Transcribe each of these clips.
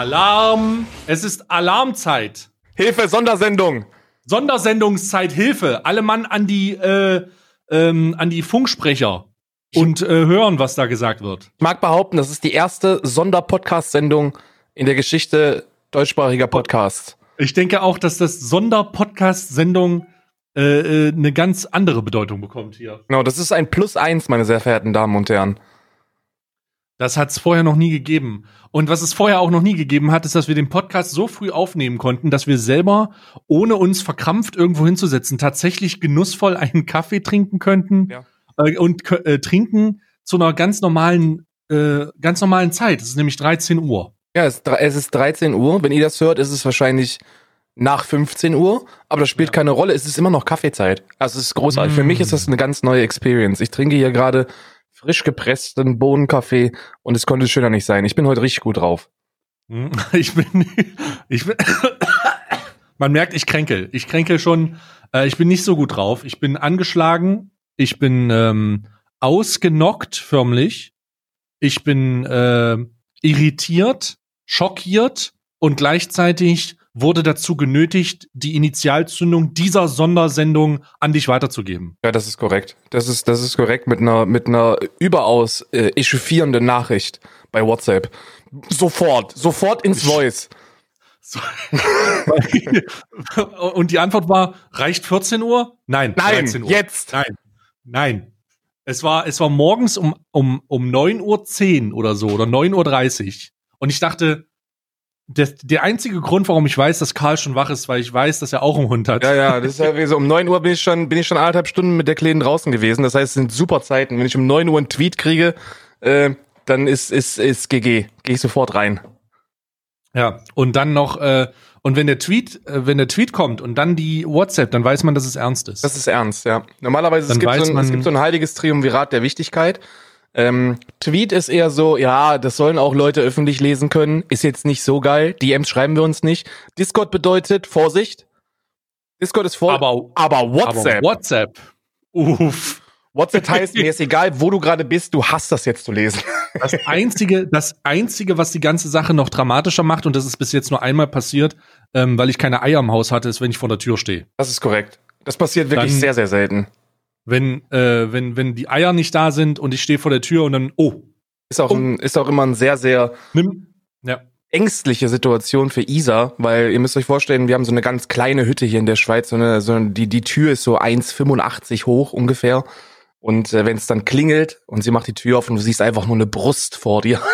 Alarm! Es ist Alarmzeit. Hilfe, Sondersendung. Sondersendungszeit, Hilfe. Alle Mann an die, äh, ähm, an die Funksprecher und äh, hören, was da gesagt wird. Ich mag behaupten, das ist die erste Sonderpodcast-Sendung in der Geschichte deutschsprachiger Podcasts. Ich denke auch, dass das Sonderpodcast-Sendung äh, äh, eine ganz andere Bedeutung bekommt hier. Genau, das ist ein Plus eins, meine sehr verehrten Damen und Herren. Das hat es vorher noch nie gegeben. Und was es vorher auch noch nie gegeben hat, ist, dass wir den Podcast so früh aufnehmen konnten, dass wir selber, ohne uns verkrampft irgendwo hinzusetzen, tatsächlich genussvoll einen Kaffee trinken könnten Ja. äh, und äh, trinken zu einer ganz normalen, äh, ganz normalen Zeit. Das ist nämlich 13 Uhr. Ja, es, es ist 13 Uhr. Wenn ihr das hört, ist es wahrscheinlich nach 15 Uhr, aber das spielt Ja. keine Rolle. Es ist immer noch Kaffeezeit. Also es ist großartig. Für Mm. mich ist das eine ganz neue Experience. Ich trinke hier gerade frisch gepressten Bohnenkaffee und es konnte schöner nicht sein. Ich bin heute richtig gut drauf. Hm, Ich bin, ich bin, man merkt, ich kränkel. Ich kränkel schon. Äh, ich bin nicht so gut drauf. Ich bin angeschlagen. Ich bin ähm, ausgenockt, förmlich. Ich bin äh, irritiert, schockiert und gleichzeitig wurde dazu genötigt, die Initialzündung dieser Sondersendung an dich weiterzugeben. Ja, das ist korrekt. Das ist, das ist korrekt mit einer, mit einer überaus äh, echauffierenden Nachricht bei WhatsApp. Sofort, sofort ins Voice. So. und die Antwort war, reicht 14 Uhr? Nein, Nein, 13 Uhr. jetzt. Nein, nein. Es war, es war morgens um, um, um 9.10 Uhr oder so oder 9.30 Uhr. Und ich dachte, der, der einzige Grund, warum ich weiß, dass Karl schon wach ist, weil ich weiß, dass er auch einen Hund hat. Ja, ja, das ist ja wie so um 9 Uhr bin ich schon, bin ich schon anderthalb Stunden mit der Kleinen draußen gewesen. Das heißt, es sind super Zeiten. Wenn ich um 9 Uhr einen Tweet kriege, äh, dann ist, ist, ist GG. Gehe ich sofort rein. Ja, und dann noch, äh, und wenn der Tweet, äh, wenn der Tweet kommt und dann die WhatsApp, dann weiß man, dass es ernst ist. Das ist ernst, ja. Normalerweise es gibt, so ein, es gibt so ein heiliges Triumvirat der Wichtigkeit. Ähm, Tweet ist eher so, ja, das sollen auch Leute öffentlich lesen können. Ist jetzt nicht so geil. DMs schreiben wir uns nicht. Discord bedeutet Vorsicht. Discord ist vor, aber, aber WhatsApp. aber WhatsApp. Uff. WhatsApp heißt, mir ist egal, wo du gerade bist, du hast das jetzt zu lesen. Das einzige, das einzige, was die ganze Sache noch dramatischer macht, und das ist bis jetzt nur einmal passiert, ähm, weil ich keine Eier im Haus hatte, ist, wenn ich vor der Tür stehe. Das ist korrekt. Das passiert wirklich Dann- sehr, sehr selten. Wenn, äh, wenn, wenn die Eier nicht da sind und ich stehe vor der Tür und dann, oh, Ist auch, Oh. ein, ist auch immer ein sehr, sehr nimm. Ja. ängstliche Situation für Isa, weil ihr müsst euch vorstellen, wir haben so eine ganz kleine Hütte hier in der Schweiz, so eine, so eine, die, die Tür ist so 1,85 hoch ungefähr. Und äh, wenn es dann klingelt und sie macht die Tür auf und du siehst einfach nur eine Brust vor dir.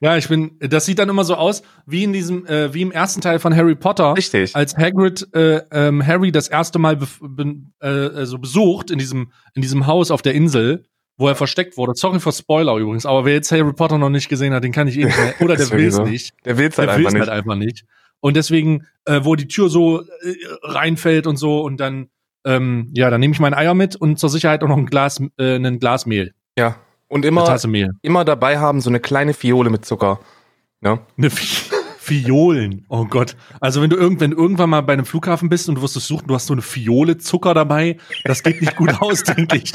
Ja, ich bin, das sieht dann immer so aus, wie in diesem, äh, wie im ersten Teil von Harry Potter. Richtig. Als Hagrid äh, ähm, Harry das erste Mal ben- äh, so besucht in diesem, in diesem Haus auf der Insel, wo er versteckt wurde. Sorry für Spoiler übrigens, aber wer jetzt Harry Potter noch nicht gesehen hat, den kann ich eh nicht mehr. Oder der will es nicht. Der will's halt Der einfach nicht. halt einfach nicht. Und deswegen, äh, wo die Tür so äh, reinfällt und so, und dann, ähm, ja, dann nehme ich mein Eier mit und zur Sicherheit auch noch ein Glas, äh, ein Glas Mehl. Ja. Und immer, Tasse Mehl. immer dabei haben so eine kleine Fiole mit Zucker. Ja. Eine Vi Fiolen. Oh Gott. Also wenn du irgend, wenn du irgendwann mal bei einem Flughafen bist und du wirst es suchen, du hast so eine Fiole Zucker dabei, das geht nicht gut aus, denke ich.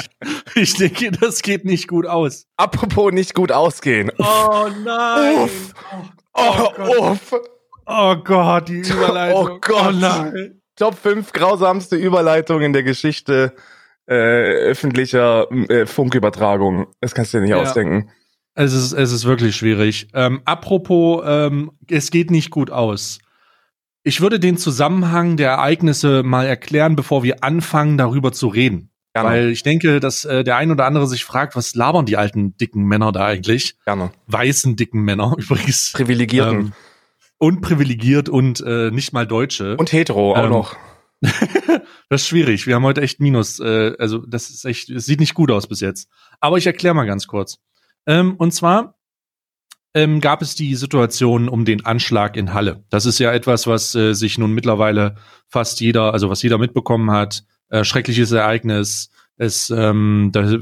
Ich denke, das geht nicht gut aus. Apropos nicht gut ausgehen. Oh nein. Uff. Oh, Oh, Gott. uff. oh Gott, die Überleitung. Oh Gott. Oh nein. Top 5 grausamste Überleitung in der Geschichte äh, öffentlicher äh, Funkübertragung. Das kannst du dir nicht Ja. ausdenken. Es ist, es ist wirklich schwierig. Ähm, apropos, ähm, es geht nicht gut aus. Ich würde den Zusammenhang der Ereignisse mal erklären, bevor wir anfangen, darüber zu reden. Gerne. Weil ich denke, dass äh, der ein oder andere sich fragt, was labern die alten dicken Männer da eigentlich? Gerne. Weißen dicken Männer übrigens. Privilegierten. Ähm, und privilegiert und äh, nicht mal Deutsche. Und hetero auch ähm, noch. das ist schwierig. Wir haben heute echt Minus. Äh, also das ist echt, es sieht nicht gut aus bis jetzt. Aber ich erkläre mal ganz kurz. Ähm, und zwar ähm, gab es die Situation um den Anschlag in Halle. Das ist ja etwas, was äh, sich nun mittlerweile fast jeder, also was jeder mitbekommen hat. Äh, schreckliches Ereignis. Es, ähm, da,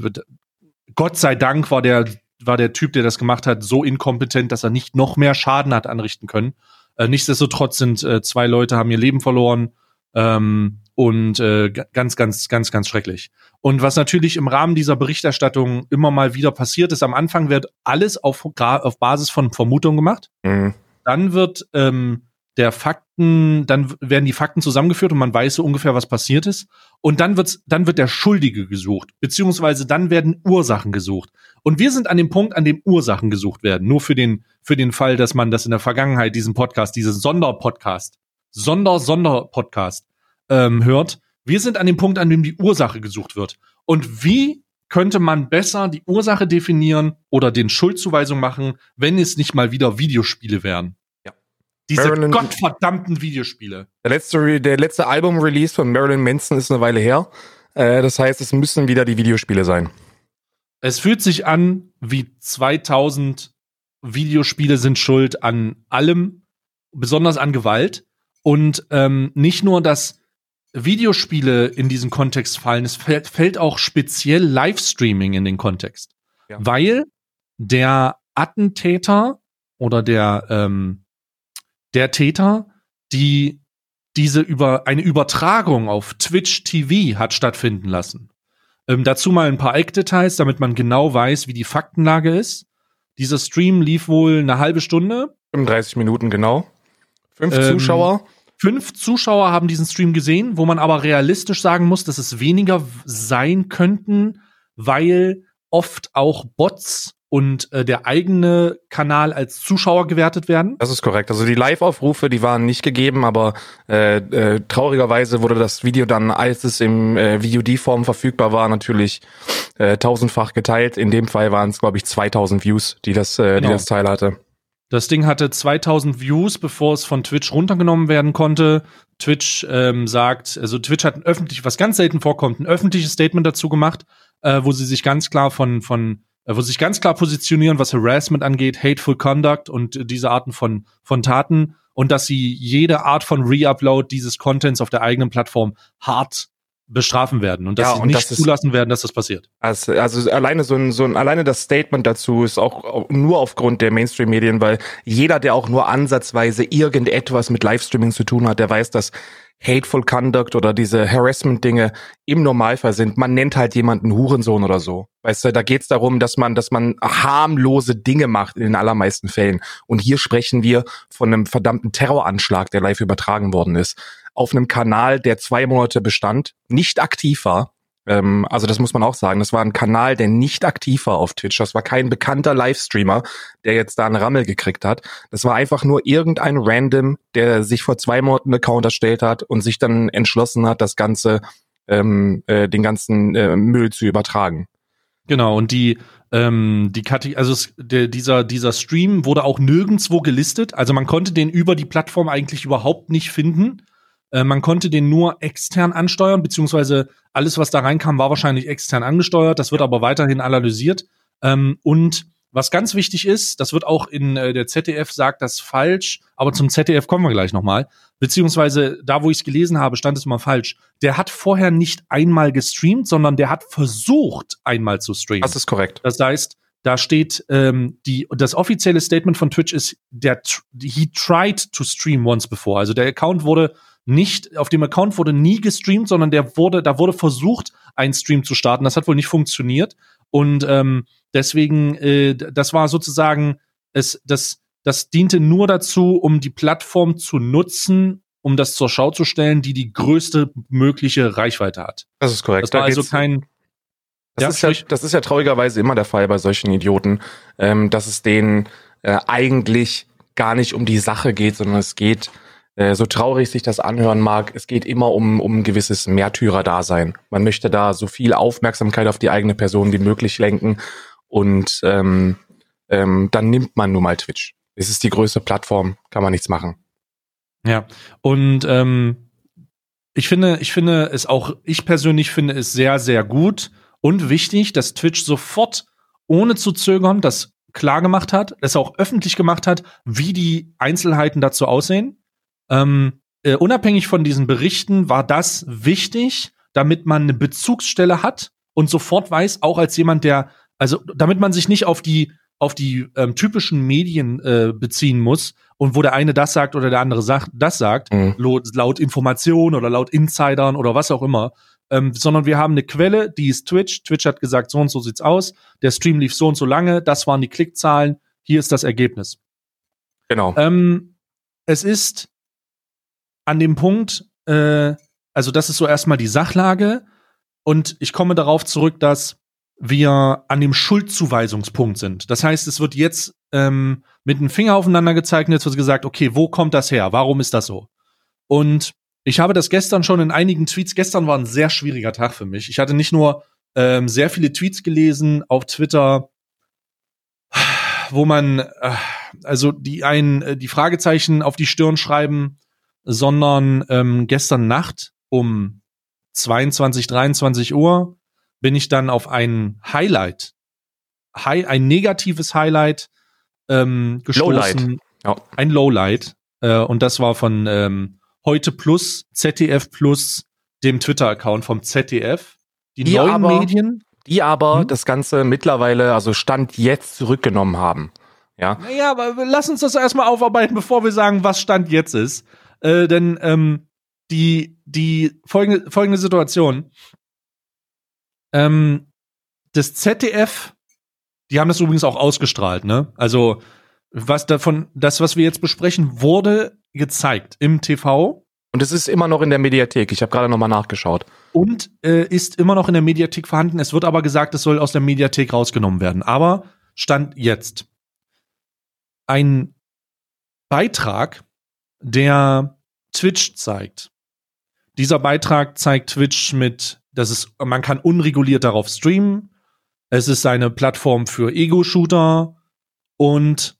Gott sei Dank war der war der Typ, der das gemacht hat, so inkompetent, dass er nicht noch mehr Schaden hat anrichten können. Äh, nichtsdestotrotz sind äh, zwei Leute haben ihr Leben verloren. Ähm, und äh, ganz, ganz, ganz, ganz schrecklich. Und was natürlich im Rahmen dieser Berichterstattung immer mal wieder passiert ist, am Anfang wird alles auf, auf Basis von Vermutungen gemacht. Mhm. Dann wird ähm, der Fakten, dann werden die Fakten zusammengeführt und man weiß so ungefähr, was passiert ist. Und dann wird's, dann wird der Schuldige gesucht, beziehungsweise dann werden Ursachen gesucht. Und wir sind an dem Punkt, an dem Ursachen gesucht werden. Nur für den, für den Fall, dass man das in der Vergangenheit, diesen Podcast, diesen Sonderpodcast, Sonder-Sonder-Podcast ähm, hört. Wir sind an dem Punkt, an dem die Ursache gesucht wird. Und wie könnte man besser die Ursache definieren oder den Schuldzuweisung machen, wenn es nicht mal wieder Videospiele wären? Diese Marilyn, gottverdammten Videospiele. Der letzte, der letzte Album-Release von Marilyn Manson ist eine Weile her. Äh, das heißt, es müssen wieder die Videospiele sein. Es fühlt sich an wie 2000 Videospiele sind schuld an allem, besonders an Gewalt. Und ähm, nicht nur, dass Videospiele in diesen Kontext fallen, es fällt, fällt auch speziell Livestreaming in den Kontext. Ja. Weil der Attentäter oder der, ähm, der Täter, die diese über eine Übertragung auf Twitch TV hat stattfinden lassen. Ähm, dazu mal ein paar Eckdetails, damit man genau weiß, wie die Faktenlage ist. Dieser Stream lief wohl eine halbe Stunde. 35 Minuten genau. Fünf ähm, Zuschauer. Fünf Zuschauer haben diesen Stream gesehen, wo man aber realistisch sagen muss, dass es weniger sein könnten, weil oft auch Bots und äh, der eigene Kanal als Zuschauer gewertet werden. Das ist korrekt. Also die Live-Aufrufe, die waren nicht gegeben, aber äh, äh, traurigerweise wurde das Video dann, als es im äh, VOD-Form verfügbar war, natürlich äh, tausendfach geteilt. In dem Fall waren es, glaube ich, 2000 Views, die das, äh, genau. die das Teil hatte. Das Ding hatte 2000 Views, bevor es von Twitch runtergenommen werden konnte. Twitch ähm, sagt, also Twitch hat ein öffentlich, was ganz selten vorkommt, ein öffentliches Statement dazu gemacht, äh, wo sie sich ganz klar von, von, wo sie sich ganz klar positionieren, was Harassment angeht, Hateful Conduct und diese Arten von, von Taten. Und dass sie jede Art von Reupload dieses Contents auf der eigenen Plattform hart bestrafen werden und dass ja, sie nicht das zulassen werden, dass das passiert. Also, also alleine so ein, so ein, alleine das Statement dazu ist auch nur aufgrund der Mainstream-Medien, weil jeder, der auch nur ansatzweise irgendetwas mit Livestreaming zu tun hat, der weiß, dass Hateful Conduct oder diese Harassment-Dinge im Normalfall sind. Man nennt halt jemanden Hurensohn oder so. Weißt du, da geht's darum, dass man, dass man harmlose Dinge macht in den allermeisten Fällen. Und hier sprechen wir von einem verdammten Terroranschlag, der live übertragen worden ist auf einem Kanal, der zwei Monate bestand, nicht aktiv war. Ähm, also das muss man auch sagen. Das war ein Kanal, der nicht aktiv war auf Twitch. Das war kein bekannter Livestreamer, der jetzt da einen Rammel gekriegt hat. Das war einfach nur irgendein Random, der sich vor zwei Monaten einen Account erstellt hat und sich dann entschlossen hat, das Ganze, ähm, äh, den ganzen äh, Müll zu übertragen. Genau, und die, ähm, die Kategorie, also der, dieser, dieser Stream wurde auch nirgendwo gelistet. Also man konnte den über die Plattform eigentlich überhaupt nicht finden. Äh, man konnte den nur extern ansteuern, beziehungsweise alles, was da reinkam, war wahrscheinlich extern angesteuert. Das wird aber weiterhin analysiert. Ähm, und was ganz wichtig ist, das wird auch in äh, der ZDF sagt das falsch, aber zum ZDF kommen wir gleich nochmal. Beziehungsweise da, wo ich es gelesen habe, stand es mal falsch. Der hat vorher nicht einmal gestreamt, sondern der hat versucht, einmal zu streamen. Das ist korrekt. Das heißt, da steht ähm, die das offizielle Statement von Twitch ist der he tried to stream once before. Also der Account wurde nicht, auf dem Account wurde nie gestreamt, sondern der wurde, da wurde versucht, einen Stream zu starten. Das hat wohl nicht funktioniert. Und ähm, deswegen, äh, das war sozusagen, es, das, das diente nur dazu, um die Plattform zu nutzen, um das zur Schau zu stellen, die die größte mögliche Reichweite hat. Das ist korrekt. Das war da also kein. Das, ja, ist ja, das ist ja traurigerweise immer der Fall bei solchen Idioten, ähm, dass es denen äh, eigentlich gar nicht um die Sache geht, sondern es geht so traurig sich das anhören mag, es geht immer um, um ein gewisses Märtyrer-Dasein. Man möchte da so viel Aufmerksamkeit auf die eigene Person wie möglich lenken und ähm, ähm, dann nimmt man nun mal Twitch. Es ist die größte Plattform, kann man nichts machen. Ja, und ähm, ich finde, ich finde es auch, ich persönlich finde es sehr, sehr gut und wichtig, dass Twitch sofort ohne zu zögern das klar gemacht hat, es auch öffentlich gemacht hat, wie die Einzelheiten dazu aussehen. Ähm, äh, unabhängig von diesen Berichten war das wichtig, damit man eine Bezugsstelle hat und sofort weiß, auch als jemand, der, also damit man sich nicht auf die auf die ähm, typischen Medien äh, beziehen muss und wo der eine das sagt oder der andere sagt, das sagt, Mhm. laut, laut Information oder laut Insidern oder was auch immer, ähm, sondern wir haben eine Quelle, die ist Twitch. Twitch hat gesagt, so und so sieht's aus. Der Stream lief so und so lange, das waren die Klickzahlen, hier ist das Ergebnis. Genau. Ähm, es ist an dem Punkt, äh, also das ist so erstmal die Sachlage und ich komme darauf zurück, dass wir an dem Schuldzuweisungspunkt sind. Das heißt, es wird jetzt ähm, mit dem Finger aufeinander gezeigt und jetzt wird gesagt, okay, wo kommt das her? Warum ist das so? Und ich habe das gestern schon in einigen Tweets, gestern war ein sehr schwieriger Tag für mich. Ich hatte nicht nur ähm, sehr viele Tweets gelesen auf Twitter, wo man äh, also die einen äh, die Fragezeichen auf die Stirn schreiben, sondern ähm, gestern Nacht um 22, 23 Uhr bin ich dann auf ein Highlight, Hi ein negatives Highlight ähm, gestoßen. Lowlight. Ja. Ein Lowlight. Äh, und das war von ähm, Heute Plus, ZDF Plus, dem Twitter-Account vom ZDF. Die Die neuen aber- Medien. Die aber Hm? das Ganze mittlerweile, also Stand jetzt zurückgenommen haben. Ja. Naja, aber lass uns das erstmal aufarbeiten, bevor wir sagen, was Stand jetzt ist. Äh, denn ähm, die, die folgende, folgende Situation. Ähm, das ZDF, die haben das übrigens auch ausgestrahlt, ne? Also, was davon, das, was wir jetzt besprechen, wurde gezeigt im TV Und es ist immer noch in der Mediathek. Ich habe gerade nochmal nachgeschaut. und äh, ist immer noch in der Mediathek vorhanden. Es wird aber gesagt, es soll aus der Mediathek rausgenommen werden. Aber Stand jetzt. Ein Beitrag, der Twitch zeigt. Dieser Beitrag zeigt Twitch mit, das ist, man kann unreguliert darauf streamen. Es ist eine Plattform für Ego-Shooter und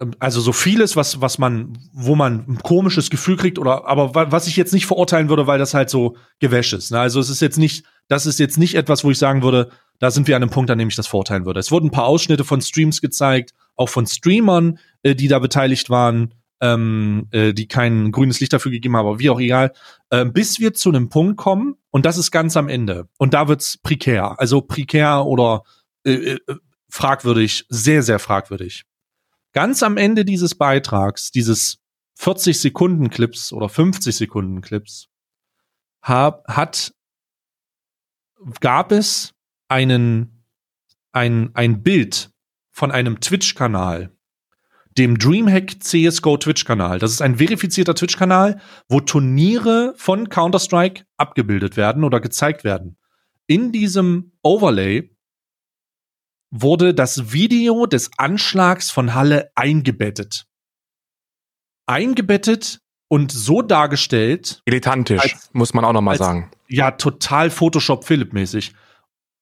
ähm, also so vieles, was, was man, wo man ein komisches Gefühl kriegt oder, aber wa- was ich jetzt nicht verurteilen würde, weil das halt so Gewäsch ist. Ne? Also es ist jetzt nicht, das ist jetzt nicht etwas, wo ich sagen würde, da sind wir an einem Punkt, an dem ich das verurteilen würde. Es wurden ein paar Ausschnitte von Streams gezeigt, auch von Streamern, äh, die da beteiligt waren, ähm, äh, die kein grünes Licht dafür gegeben haben, aber wie auch egal, äh, bis wir zu einem Punkt kommen, und das ist ganz am Ende. Und da wird's prekär, also prekär oder äh, äh, fragwürdig, sehr, sehr fragwürdig. Ganz am Ende dieses Beitrags, dieses 40 Sekunden Clips oder 50 Sekunden Clips, hab, hat, gab es einen, ein, ein Bild von einem Twitch-Kanal, dem Dreamhack CSGO Twitch-Kanal. Das ist ein verifizierter Twitch-Kanal, wo Turniere von Counter-Strike abgebildet werden oder gezeigt werden. In diesem Overlay wurde das Video des Anschlags von Halle eingebettet. Eingebettet und so dargestellt, Dilettantisch, Als- muss man auch nochmal sagen. ja, total Photoshop Philipp mäßig.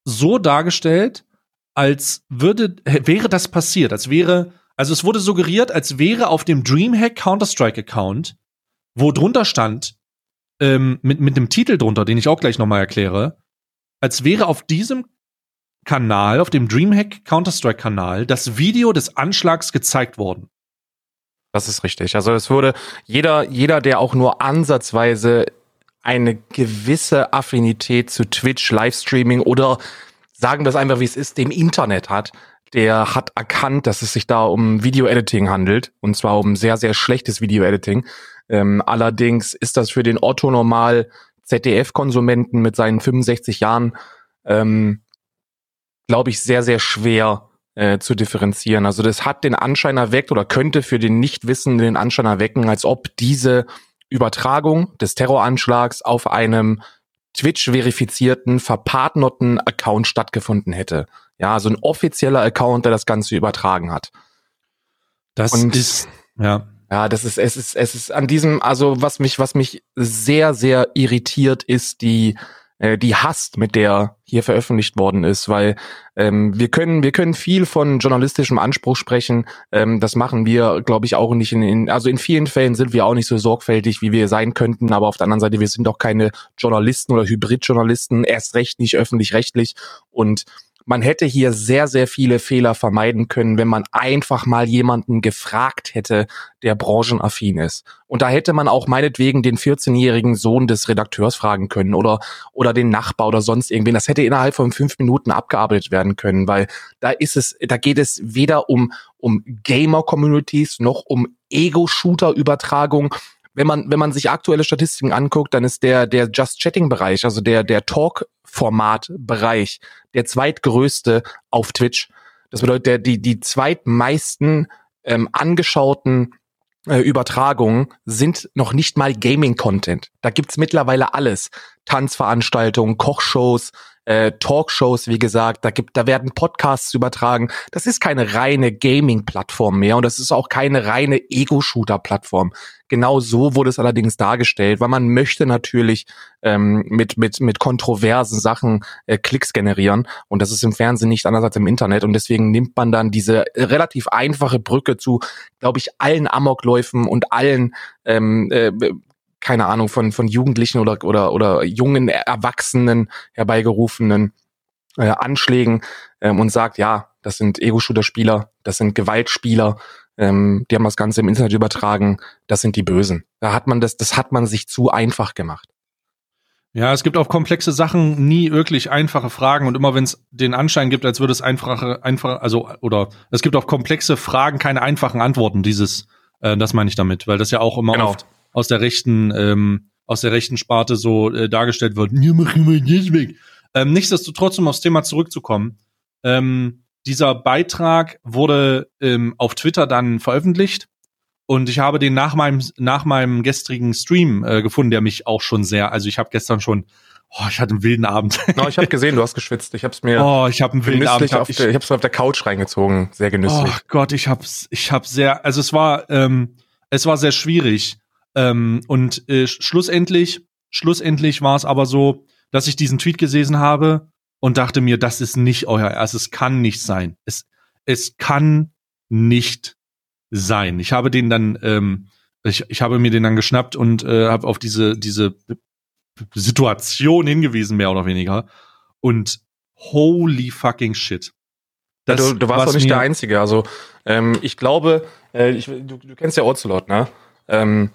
So dargestellt, als würde, wäre das passiert, als wäre, also es wurde suggeriert, als wäre auf dem Dreamhack Counter-Strike Account, wo drunter stand, ähm, mit, mit dem Titel drunter, den ich auch gleich nochmal erkläre, als wäre auf diesem Kanal, auf dem Dreamhack Counter-Strike Kanal, das Video des Anschlags gezeigt worden. Das ist richtig. Also es wurde jeder, jeder, der auch nur ansatzweise eine gewisse Affinität zu Twitch, Livestreaming oder sagen wir es einfach, wie es ist, dem Internet hat, der hat erkannt, dass es sich da um Video-Editing handelt. Und zwar um sehr, sehr schlechtes Video-Editing. Ähm, allerdings ist das für den Otto normal ZDF-Konsumenten mit seinen 65 Jahren, ähm, glaube ich, sehr, sehr schwer äh, zu differenzieren. Also das hat den Anschein erweckt oder könnte für den Nichtwissenden den Anschein erwecken, als ob diese Übertragung des Terroranschlags auf einem Twitch-verifizierten, verpartnerten Account stattgefunden hätte. Ja, also ein offizieller Account, der das Ganze übertragen hat. Das Und- ist, ja. Ja, das ist, es ist, es ist an diesem, also was mich, was mich sehr, sehr irritiert, ist die, äh, die Hast, mit der hier veröffentlicht worden ist, weil ähm, wir können, wir können viel von journalistischem Anspruch sprechen. Ähm, das machen wir, glaube ich, auch nicht in, in, also in vielen Fällen sind wir auch nicht so sorgfältig, wie wir sein könnten, aber auf der anderen Seite, wir sind auch keine Journalisten oder Hybridjournalisten, erst recht nicht öffentlich-rechtlich und man hätte hier sehr, sehr viele Fehler vermeiden können, wenn man einfach mal jemanden gefragt hätte, der branchenaffin ist. Und da hätte man auch meinetwegen den 14-jährigen Sohn des Redakteurs fragen können oder, oder den Nachbar oder sonst irgendwen. Das hätte innerhalb von fünf Minuten abgearbeitet werden können, weil da ist es, da geht es weder um, um Gamer-Communities noch um Ego-Shooter-Übertragung wenn man, wenn man sich aktuelle Statistiken anguckt, dann ist der, der Just Chatting Bereich, also der, der Talk Format Bereich, der zweitgrößte auf Twitch. Das bedeutet, der, die, die zweitmeisten ähm, angeschauten äh, Übertragungen sind noch nicht mal Gaming-Content. Da gibt's mittlerweile alles. Tanzveranstaltungen, Kochshows, äh, Talkshows, wie gesagt, da gibt, da werden Podcasts übertragen. Das ist keine reine Gaming-Plattform mehr und das ist auch keine reine Ego-Shooter-Plattform. Genau so wurde es allerdings dargestellt, weil man möchte natürlich ähm, mit mit mit kontroversen Sachen äh, Klicks generieren und das ist im Fernsehen nicht anders als im Internet und deswegen nimmt man dann diese relativ einfache Brücke zu, glaube ich, allen Amokläufen und allen ähm, äh, keine Ahnung, von, von Jugendlichen oder, oder, oder jungen Erwachsenen herbeigerufenen äh, Anschlägen ähm, und sagt, ja, das sind Ego-Shooter-Spieler, das sind Gewaltspieler, ähm, die haben das Ganze im Internet übertragen, das sind die Bösen. Da hat man das, das hat man sich zu einfach gemacht. Ja, es gibt auf komplexe Sachen nie wirklich einfache Fragen und immer wenn es den Anschein gibt, als würde es einfache, einfach, also oder es gibt auf komplexe Fragen keine einfachen Antworten. Dieses, äh, das meine ich damit, weil das ja auch immer genau. oft aus der rechten, ähm, aus der rechten Sparte so äh, dargestellt wird. Ja, mach immer das weg. Ähm, nichtsdestotrotz, um aufs Thema zurückzukommen, ähm, dieser Beitrag wurde ähm, auf Twitter dann veröffentlicht und ich habe den nach meinem nach meinem gestrigen Stream äh, gefunden, der mich auch schon sehr, also ich habe gestern schon Oh, ich hatte einen wilden Abend. Oh, ich habe gesehen, du hast geschwitzt. Ich habe es mir. Oh, ich habe einen wilden Abend. Auf, ich ich habe es auf der Couch reingezogen, sehr genüsslich. Oh Gott, ich hab's, ich habe sehr, also es war, ähm, es war sehr schwierig. Ähm, und äh, schlussendlich, schlussendlich war es aber so, dass ich diesen Tweet gesehen habe und dachte mir, das ist nicht euer Ernst, es kann nicht sein. Es, es kann nicht sein. Ich habe den dann, ähm, ich, ich habe mir den dann geschnappt und äh, habe auf diese, diese Situation hingewiesen, mehr oder weniger. Und holy fucking shit. Das, ja, du, du warst doch nicht der Einzige. Also ähm, ich glaube, äh, ich, du, du kennst ja Ocelot, ne? Ähm,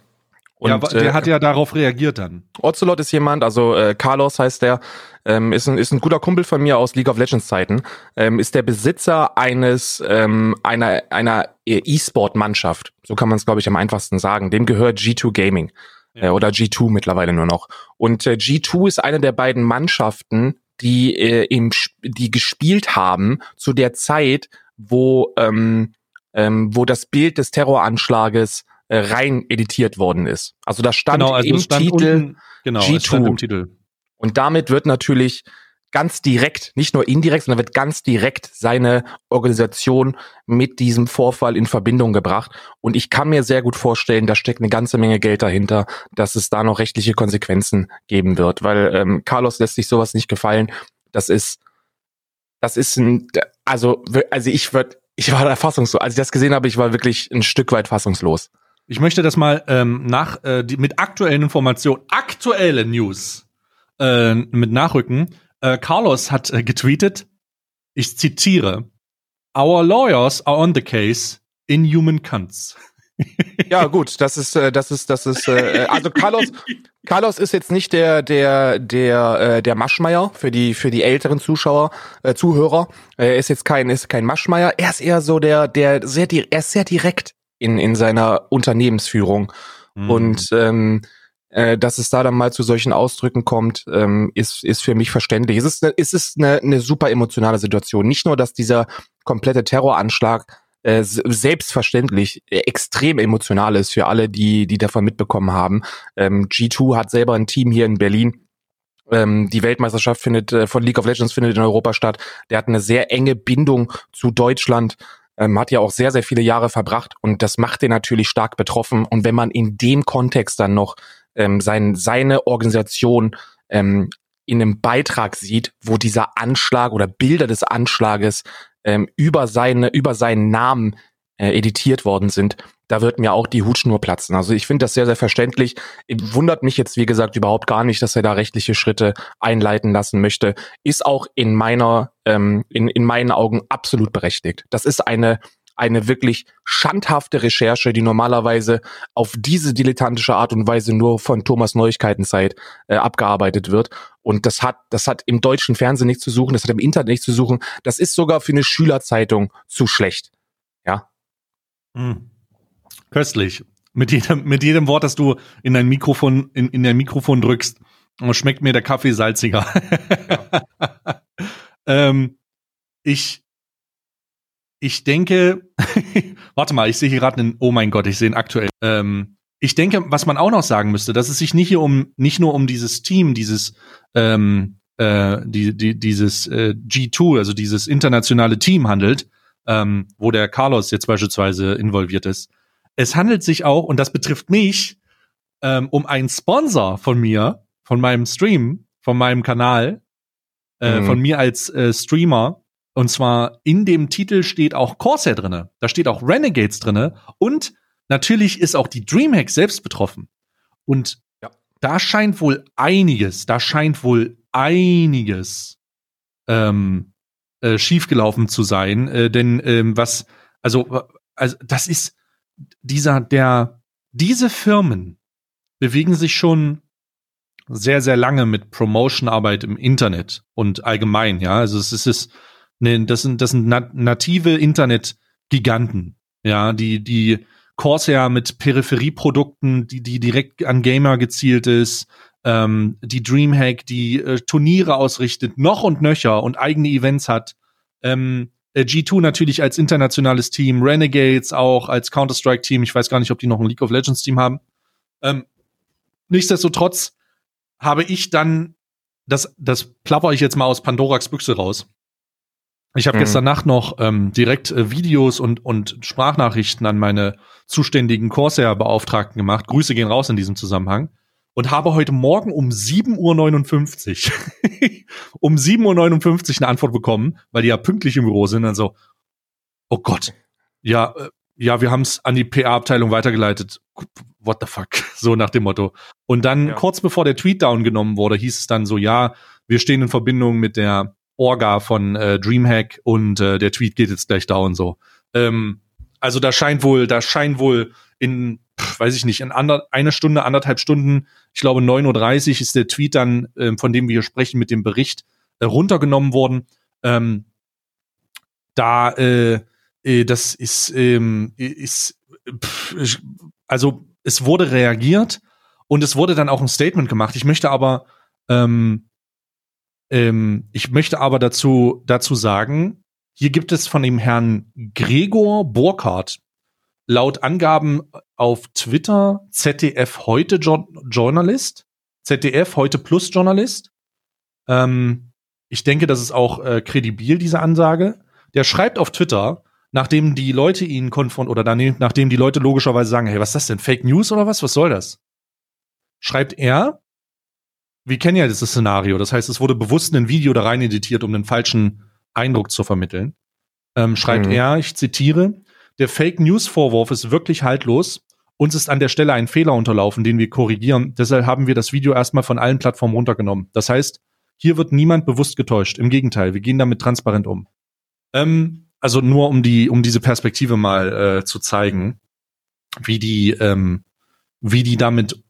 und, ja, der äh, hat ja darauf reagiert dann. Ocelot ist jemand, also äh, Carlos heißt der, ähm, ist, ein, ist ein guter Kumpel von mir aus League of Legends Zeiten, ähm, ist der Besitzer eines ähm, einer einer E-Sport-Mannschaft. So kann man es glaube ich am einfachsten sagen. Dem gehört G2 Gaming ja. äh, oder G2 mittlerweile nur noch. Und äh, G2 ist eine der beiden Mannschaften, die äh, im die gespielt haben zu der Zeit, wo ähm, ähm, wo das Bild des Terroranschlages äh, rein editiert worden ist. Also da stand genau, also im stand Titel unten, genau, G2. Im Titel. Und damit wird natürlich ganz direkt, nicht nur indirekt, sondern wird ganz direkt seine Organisation mit diesem Vorfall in Verbindung gebracht. Und ich kann mir sehr gut vorstellen, da steckt eine ganze Menge Geld dahinter, dass es da noch rechtliche Konsequenzen geben wird, weil ähm, Carlos lässt sich sowas nicht gefallen. Das ist, das ist ein, also, also ich würde, ich war da fassungslos. Als ich das gesehen habe, ich war wirklich ein Stück weit fassungslos. Ich möchte das mal ähm, nach äh, die, mit aktuellen Informationen, aktuelle News äh, mit nachrücken. Äh, Carlos hat äh, getweetet, ich zitiere: Our lawyers are on the case. Inhuman cunts. ja, gut, das ist, äh, das ist, das ist, äh, äh, also Carlos, Carlos ist jetzt nicht der, der, der, äh, der Maschmeier für die, für die älteren Zuschauer, äh, Zuhörer. Er ist jetzt kein, ist kein Maschmeier. Er ist eher so der, der sehr, er ist sehr direkt in, in seiner Unternehmensführung. Mhm. Und ähm, äh, dass es da dann mal zu solchen Ausdrücken kommt, ähm, ist, ist für mich verständlich. Es ist, eine, es ist eine, eine super emotionale Situation. Nicht nur, dass dieser komplette Terroranschlag äh, selbstverständlich äh, extrem emotional ist für alle, die, die davon mitbekommen haben. Ähm, G2 hat selber ein Team hier in Berlin. Ähm, die Weltmeisterschaft findet äh, von League of Legends findet in Europa statt. Der hat eine sehr enge Bindung zu Deutschland ähm, hat ja auch sehr, sehr viele Jahre verbracht und das macht den natürlich stark betroffen. Und wenn man in dem Kontext dann noch ähm, sein, seine Organisation ähm, in einem Beitrag sieht, wo dieser Anschlag oder Bilder des Anschlages ähm, über seine, über seinen Namen äh, editiert worden sind, da wird mir auch die Hutschnur platzen. Also ich finde das sehr, sehr verständlich. Wundert mich jetzt, wie gesagt, überhaupt gar nicht, dass er da rechtliche Schritte einleiten lassen möchte. Ist auch in meiner, ähm, in, in meinen Augen absolut berechtigt. Das ist eine eine wirklich schandhafte Recherche, die normalerweise auf diese dilettantische Art und Weise nur von Thomas Neuigkeitenzeit äh, abgearbeitet wird. Und das hat, das hat im deutschen Fernsehen nichts zu suchen, das hat im Internet nichts zu suchen. Das ist sogar für eine Schülerzeitung zu schlecht. Ja. Hm. Köstlich. Mit jedem, mit jedem Wort, das du in dein Mikrofon, in, in dein Mikrofon drückst, schmeckt mir der Kaffee salziger. Ja. ähm, ich, ich denke, warte mal, ich sehe hier gerade einen, oh mein Gott, ich sehe ihn aktuell. Ähm, ich denke, was man auch noch sagen müsste, dass es sich nicht hier um, nicht nur um dieses Team, dieses, ähm, äh, die, die, dieses äh, G2, also dieses internationale Team handelt, ähm, wo der Carlos jetzt beispielsweise involviert ist, es handelt sich auch, und das betrifft mich, ähm, um einen Sponsor von mir, von meinem Stream, von meinem Kanal, äh, mhm. von mir als äh, Streamer. Und zwar in dem Titel steht auch Corsair drinne. Da steht auch Renegades drinne. Und natürlich ist auch die Dreamhack selbst betroffen. Und ja. da scheint wohl einiges, da scheint wohl einiges ähm, äh, schiefgelaufen zu sein. Äh, denn ähm, was, also, also das ist, dieser, der, diese Firmen bewegen sich schon sehr, sehr lange mit Promotion-Arbeit im Internet und allgemein, ja. Also es ist, es, ne, das sind, das sind native Internet-Giganten, ja, die, die Corsair mit Peripherieprodukten, die, die direkt an Gamer gezielt ist, ähm, die Dreamhack, die äh, Turniere ausrichtet, noch und nöcher und eigene Events hat, ähm, äh, G2 natürlich als internationales Team, Renegades auch als Counter-Strike-Team. Ich weiß gar nicht, ob die noch ein League of Legends-Team haben. Ähm, nichtsdestotrotz habe ich dann, das, das plapper ich jetzt mal aus Pandorax Büchse raus. Ich habe mhm. gestern Nacht noch ähm, direkt äh, Videos und, und Sprachnachrichten an meine zuständigen Corsair-Beauftragten gemacht. Grüße gehen raus in diesem Zusammenhang und habe heute Morgen um 7.59 Uhr, um 7.59 Uhr eine Antwort bekommen, weil die ja pünktlich im Büro sind, dann so, oh Gott, ja, äh, ja, wir haben es an die PA-Abteilung weitergeleitet. What the fuck? So nach dem Motto. Und dann ja. kurz bevor der Tweet down genommen wurde, hieß es dann so, ja, wir stehen in Verbindung mit der Orga von äh, Dreamhack und äh, der Tweet geht jetzt gleich down so. Ähm, also da scheint wohl, da scheint wohl in weiß ich nicht, in ander, eine Stunde, anderthalb Stunden, ich glaube 9.30 Uhr ist der Tweet dann, äh, von dem wir hier sprechen, mit dem Bericht äh, runtergenommen worden. Ähm, da, äh, äh, das ist, ähm, ist pff, also es wurde reagiert und es wurde dann auch ein Statement gemacht. Ich möchte aber, ähm, ähm, ich möchte aber dazu, dazu sagen, hier gibt es von dem Herrn Gregor Burkhardt, laut Angaben auf Twitter ZDF heute jo Journalist, ZDF heute Plus Journalist. Ähm, ich denke, das ist auch äh, kredibil, diese Ansage. Der schreibt auf Twitter, nachdem die Leute ihn konfront oder dann, nachdem die Leute logischerweise sagen, hey, was ist das denn? Fake News oder was? Was soll das? Schreibt er, wir kennen ja dieses Szenario. Das heißt, es wurde bewusst ein Video da rein editiert, um einen falschen Eindruck zu vermitteln. Ähm, schreibt mhm. er, ich zitiere, der Fake News Vorwurf ist wirklich haltlos. Uns ist an der Stelle ein Fehler unterlaufen, den wir korrigieren. Deshalb haben wir das Video erstmal von allen Plattformen runtergenommen. Das heißt, hier wird niemand bewusst getäuscht. Im Gegenteil, wir gehen damit transparent um. Ähm, also nur um die, um diese Perspektive mal äh, zu zeigen, wie die, ähm, wie die damit,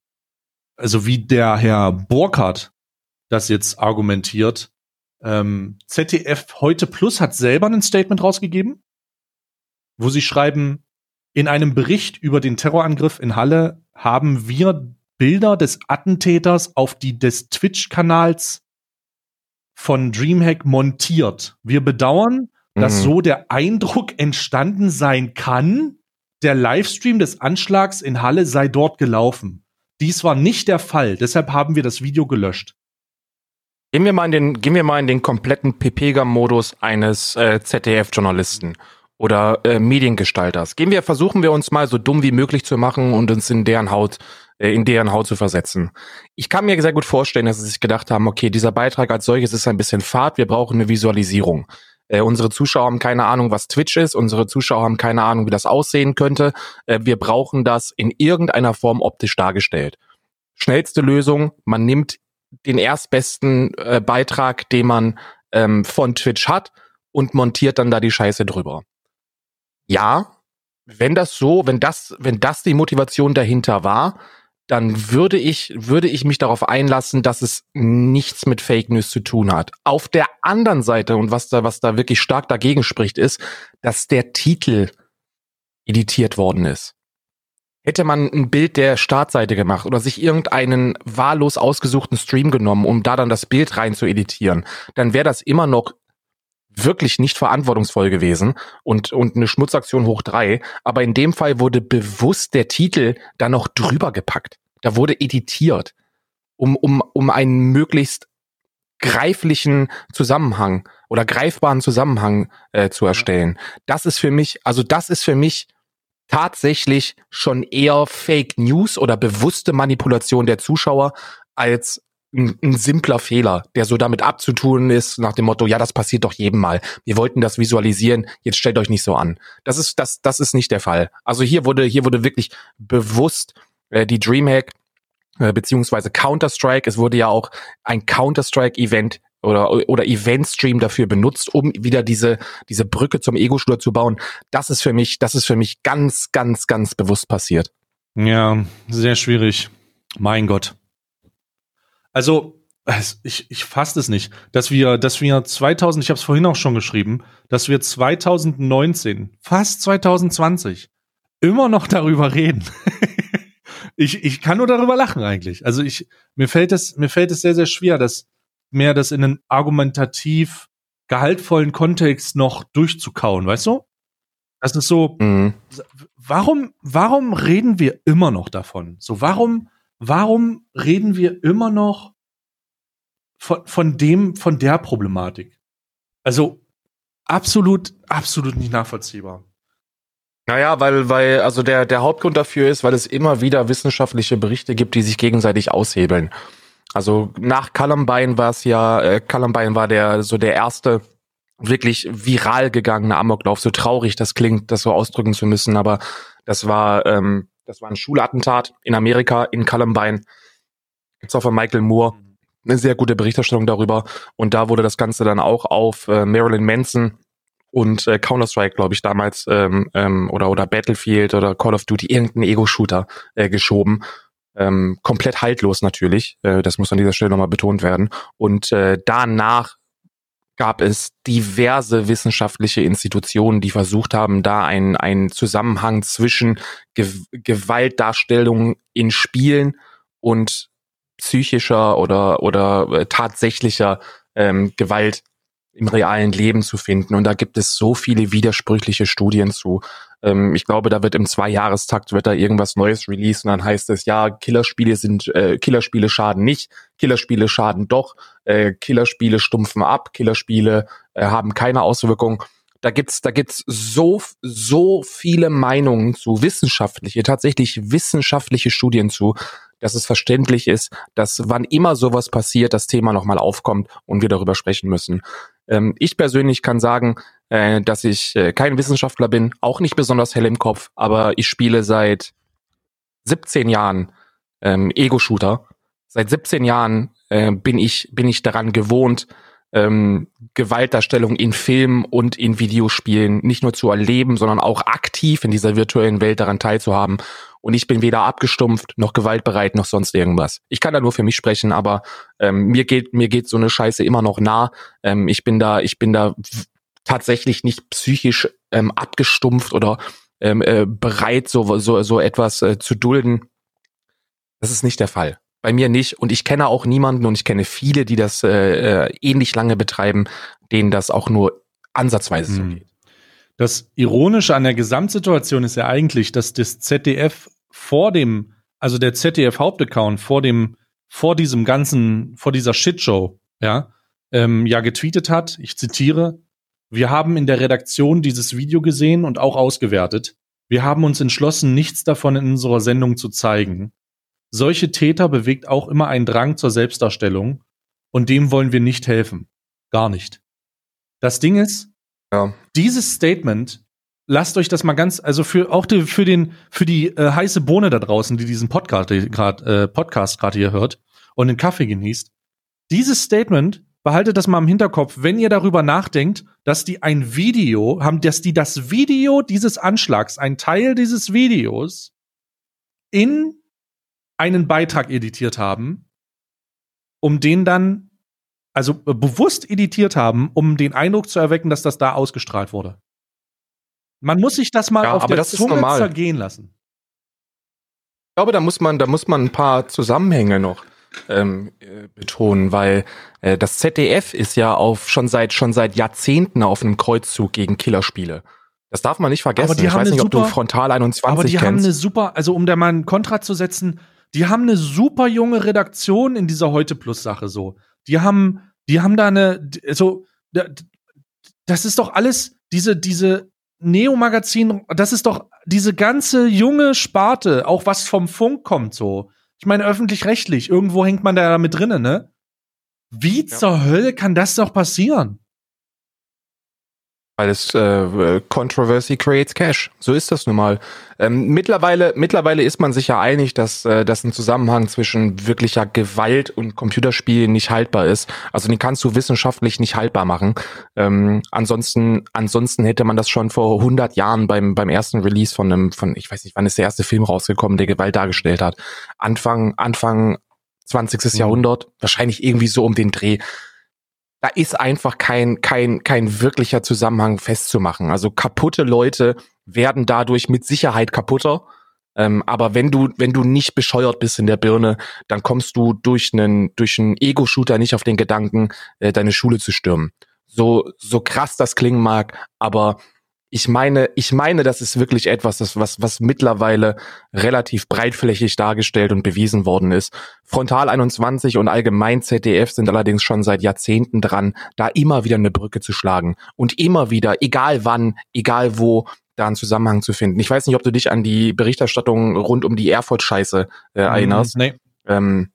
also wie der Herr Burkhardt das jetzt argumentiert. Ähm, ZDF heute Plus hat selber ein Statement rausgegeben wo sie schreiben, in einem Bericht über den Terrorangriff in Halle haben wir Bilder des Attentäters auf die des Twitch-Kanals von Dreamhack montiert. Wir bedauern, mhm. dass so der Eindruck entstanden sein kann, der Livestream des Anschlags in Halle sei dort gelaufen. Dies war nicht der Fall, deshalb haben wir das Video gelöscht. Gehen wir mal in den, gehen wir mal in den kompletten Pepega-Modus eines äh, ZDF-Journalisten oder äh, Mediengestalters. Gehen wir, versuchen wir uns mal so dumm wie möglich zu machen und uns in deren Haut, äh, in deren Haut zu versetzen. Ich kann mir sehr gut vorstellen, dass sie sich gedacht haben, okay, dieser Beitrag als solches ist ein bisschen fad, wir brauchen eine Visualisierung. Äh, unsere Zuschauer haben keine Ahnung, was Twitch ist. Unsere Zuschauer haben keine Ahnung, wie das aussehen könnte. Äh, wir brauchen das in irgendeiner Form optisch dargestellt. Schnellste Lösung, man nimmt den erstbesten äh, Beitrag, den man ähm, von Twitch hat und montiert dann da die Scheiße drüber. Ja, wenn das so, wenn das, wenn das die Motivation dahinter war, dann würde ich, würde ich mich darauf einlassen, dass es nichts mit Fake News zu tun hat. Auf der anderen Seite, und was da, was da wirklich stark dagegen spricht, ist, dass der Titel editiert worden ist. Hätte man ein Bild der Startseite gemacht oder sich irgendeinen wahllos ausgesuchten Stream genommen, um da dann das Bild rein zu editieren, dann wäre das immer noch wirklich nicht verantwortungsvoll gewesen und, und eine Schmutzaktion hoch drei. Aber in dem Fall wurde bewusst der Titel da noch drüber gepackt. Da wurde editiert, um, um, um einen möglichst greiflichen Zusammenhang oder greifbaren Zusammenhang äh, zu erstellen. Das ist für mich, also das ist für mich tatsächlich schon eher Fake News oder bewusste Manipulation der Zuschauer als ein, ein simpler Fehler, der so damit abzutun ist, nach dem Motto, ja, das passiert doch jedem Mal. Wir wollten das visualisieren, jetzt stellt euch nicht so an. Das ist, das, das ist nicht der Fall. Also hier wurde, hier wurde wirklich bewusst äh, die Dreamhack äh, beziehungsweise Counter-Strike, es wurde ja auch ein Counter-Strike-Event oder, oder Event-Stream dafür benutzt, um wieder diese, diese Brücke zum Ego-Shooter zu bauen. Das ist für mich, das ist für mich ganz, ganz, ganz bewusst passiert. Ja, sehr schwierig. Mein Gott. Also, ich, ich fasse es nicht, dass wir, dass wir 2000, ich habe es vorhin auch schon geschrieben, dass wir 2019, fast 2020, immer noch darüber reden. ich, ich kann nur darüber lachen eigentlich. Also ich, mir fällt es, mir fällt es sehr, sehr schwer, das mehr das in einen argumentativ gehaltvollen Kontext noch durchzukauen, weißt du? Das ist so, mhm. warum, warum reden wir immer noch davon? So, warum, warum reden wir immer noch von, von dem, von der Problematik? Also absolut, absolut nicht nachvollziehbar. Naja, weil, weil, also der, der Hauptgrund dafür ist, weil es immer wieder wissenschaftliche Berichte gibt, die sich gegenseitig aushebeln. Also nach Columbine war es ja, äh, Columbine war der, so der erste wirklich viral gegangene Amoklauf. So traurig das klingt, das so ausdrücken zu müssen, aber das war, ähm, das war ein Schulattentat in Amerika, in Columbine. Gibt's auch von Michael Moore eine sehr gute Berichterstattung darüber. Und da wurde das Ganze dann auch auf äh, Marilyn Manson und äh, Counter-Strike, glaube ich, damals, ähm, ähm, oder, oder Battlefield oder Call of Duty, irgendein Ego-Shooter äh, geschoben. Ähm, komplett haltlos natürlich. Äh, das muss an dieser Stelle nochmal betont werden. Und äh, danach gab es diverse wissenschaftliche Institutionen, die versucht haben, da einen, einen Zusammenhang zwischen Ge Gewaltdarstellung in Spielen und psychischer oder, oder äh, tatsächlicher ähm, Gewalt im realen Leben zu finden. Und da gibt es so viele widersprüchliche Studien zu. Ähm, ich glaube, da wird im Zweijahrestakt wird da irgendwas Neues released und dann heißt es, ja, Killerspiele sind, äh, Killerspiele schaden nicht, Killerspiele schaden doch, äh, Killerspiele stumpfen ab, Killerspiele äh, haben keine Auswirkung. Da gibt's, da gibt's so, so viele Meinungen zu, wissenschaftliche, tatsächlich wissenschaftliche Studien zu, dass es verständlich ist, dass wann immer sowas passiert, das Thema nochmal aufkommt und wir darüber sprechen müssen. Ähm, ich persönlich kann sagen, äh, dass ich äh, kein Wissenschaftler bin, auch nicht besonders hell im Kopf, aber ich spiele seit 17 Jahren ähm, Ego-Shooter. Seit 17 Jahren äh, bin ich bin ich daran gewohnt, ähm, Gewaltdarstellung in Filmen und in Videospielen nicht nur zu erleben, sondern auch aktiv in dieser virtuellen Welt daran teilzuhaben. Und ich bin weder abgestumpft noch gewaltbereit noch sonst irgendwas. Ich kann da nur für mich sprechen, aber ähm, mir geht mir geht so eine Scheiße immer noch nah. Ähm, ich bin da ich bin da tatsächlich nicht psychisch ähm, abgestumpft oder ähm, äh, bereit so so so etwas äh, zu dulden. Das ist nicht der Fall. Bei mir nicht. Und ich kenne auch niemanden und ich kenne viele, die das äh, äh, ähnlich lange betreiben, denen das auch nur ansatzweise so hm. geht. Das Ironische an der Gesamtsituation ist ja eigentlich, dass das ZDF vor dem, also der ZDF-Hauptaccount vor dem, vor diesem ganzen, vor dieser Shitshow, ja, ähm, ja getweetet hat, ich zitiere, wir haben in der Redaktion dieses Video gesehen und auch ausgewertet. Wir haben uns entschlossen, nichts davon in unserer Sendung zu zeigen. Solche Täter bewegt auch immer ein Drang zur Selbstdarstellung und dem wollen wir nicht helfen. Gar nicht. Das Ding ist, Ja. Dieses Statement, lasst euch das mal ganz, also für auch die, für den für die äh, heiße Bohne da draußen, die diesen Podcast gerade äh, Podcast gerade hier hört und den Kaffee genießt. Dieses Statement behaltet das mal im Hinterkopf, wenn ihr darüber nachdenkt, dass die ein Video haben, dass die das Video dieses Anschlags, ein Teil dieses Videos in einen Beitrag editiert haben, um den dann, also bewusst editiert haben, um den Eindruck zu erwecken, dass das da ausgestrahlt wurde. Man muss sich das mal ja, auf der Zunge zergehen lassen. Ich glaube, da muss man, da muss man ein paar Zusammenhänge noch ähm, äh, betonen, weil äh, das ZDF ist ja auf schon seit schon seit Jahrzehnten auf einem Kreuzzug gegen Killerspiele. Das darf man nicht vergessen. Aber die ich haben weiß nicht, super, ob du Frontal 21 Aber die kennst. haben eine super, also um da mal einen Kontra zu setzen, die haben eine super junge Redaktion in dieser Heute Plus Sache so. Die haben, die haben da eine, so, das ist doch alles diese diese Neo Magazin, das ist doch diese ganze junge Sparte, auch was vom Funk kommt so. Ich meine, öffentlich-rechtlich, irgendwo hängt man da mit drinnen, ne? Wie ja. zur Hölle kann das doch passieren? Weil es äh, Controversy creates Cash. So ist das nun mal. Ähm, mittlerweile, mittlerweile ist man sich ja einig, dass, äh, dass ein Zusammenhang zwischen wirklicher Gewalt und Computerspielen nicht haltbar ist. Also den kannst du wissenschaftlich nicht haltbar machen. Ähm, ansonsten, ansonsten hätte man das schon vor 100 Jahren beim, beim ersten Release von einem, von, ich weiß nicht, wann ist der erste Film rausgekommen, der Gewalt dargestellt hat. Anfang, Anfang 20. Mhm. Jahrhundert, wahrscheinlich irgendwie so um den Dreh da ist einfach kein, kein, kein wirklicher Zusammenhang festzumachen. Also kaputte Leute werden dadurch mit Sicherheit kaputter. Ähm, aber wenn du, wenn du nicht bescheuert bist in der Birne, dann kommst du durch einen, durch einen Ego-Shooter nicht auf den Gedanken, äh, deine Schule zu stürmen. So, so krass das klingen mag, aber ich meine, ich meine, das ist wirklich etwas, das, was, was mittlerweile relativ breitflächig dargestellt und bewiesen worden ist. Frontal 21 und allgemein ZDF sind allerdings schon seit Jahrzehnten dran, da immer wieder eine Brücke zu schlagen und immer wieder, egal wann, egal wo, da einen Zusammenhang zu finden. Ich weiß nicht, ob du dich an die Berichterstattung rund um die Erfurt-Scheiße äh, mhm, erinnerst. Nee. Ähm,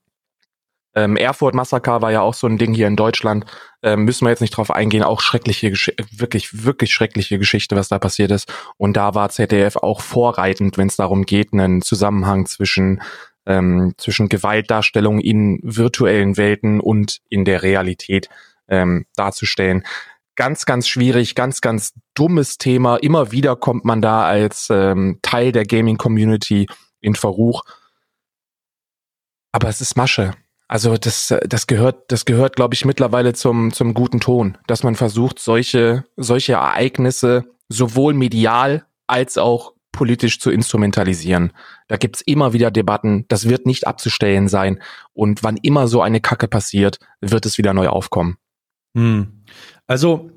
ähm, Erfurt Massaker war ja auch so ein Ding hier in Deutschland. Ähm, müssen wir jetzt nicht drauf eingehen. Auch schreckliche, wirklich, wirklich schreckliche Geschichte, was da passiert ist. Und da war ZDF auch vorreitend, wenn es darum geht, einen Zusammenhang zwischen ähm, zwischen Gewaltdarstellung in virtuellen Welten und in der Realität ähm, darzustellen. Ganz, ganz schwierig, ganz, ganz dummes Thema. Immer wieder kommt man da als ähm, Teil der Gaming-Community in Verruch. Aber es ist Masche. Also das, das gehört, das gehört, glaube ich, mittlerweile zum, zum guten Ton, dass man versucht, solche, solche Ereignisse sowohl medial als auch politisch zu instrumentalisieren. Da gibt's immer wieder Debatten, das wird nicht abzustellen sein. Und wann immer so eine Kacke passiert, wird es wieder neu aufkommen. Hm. Also,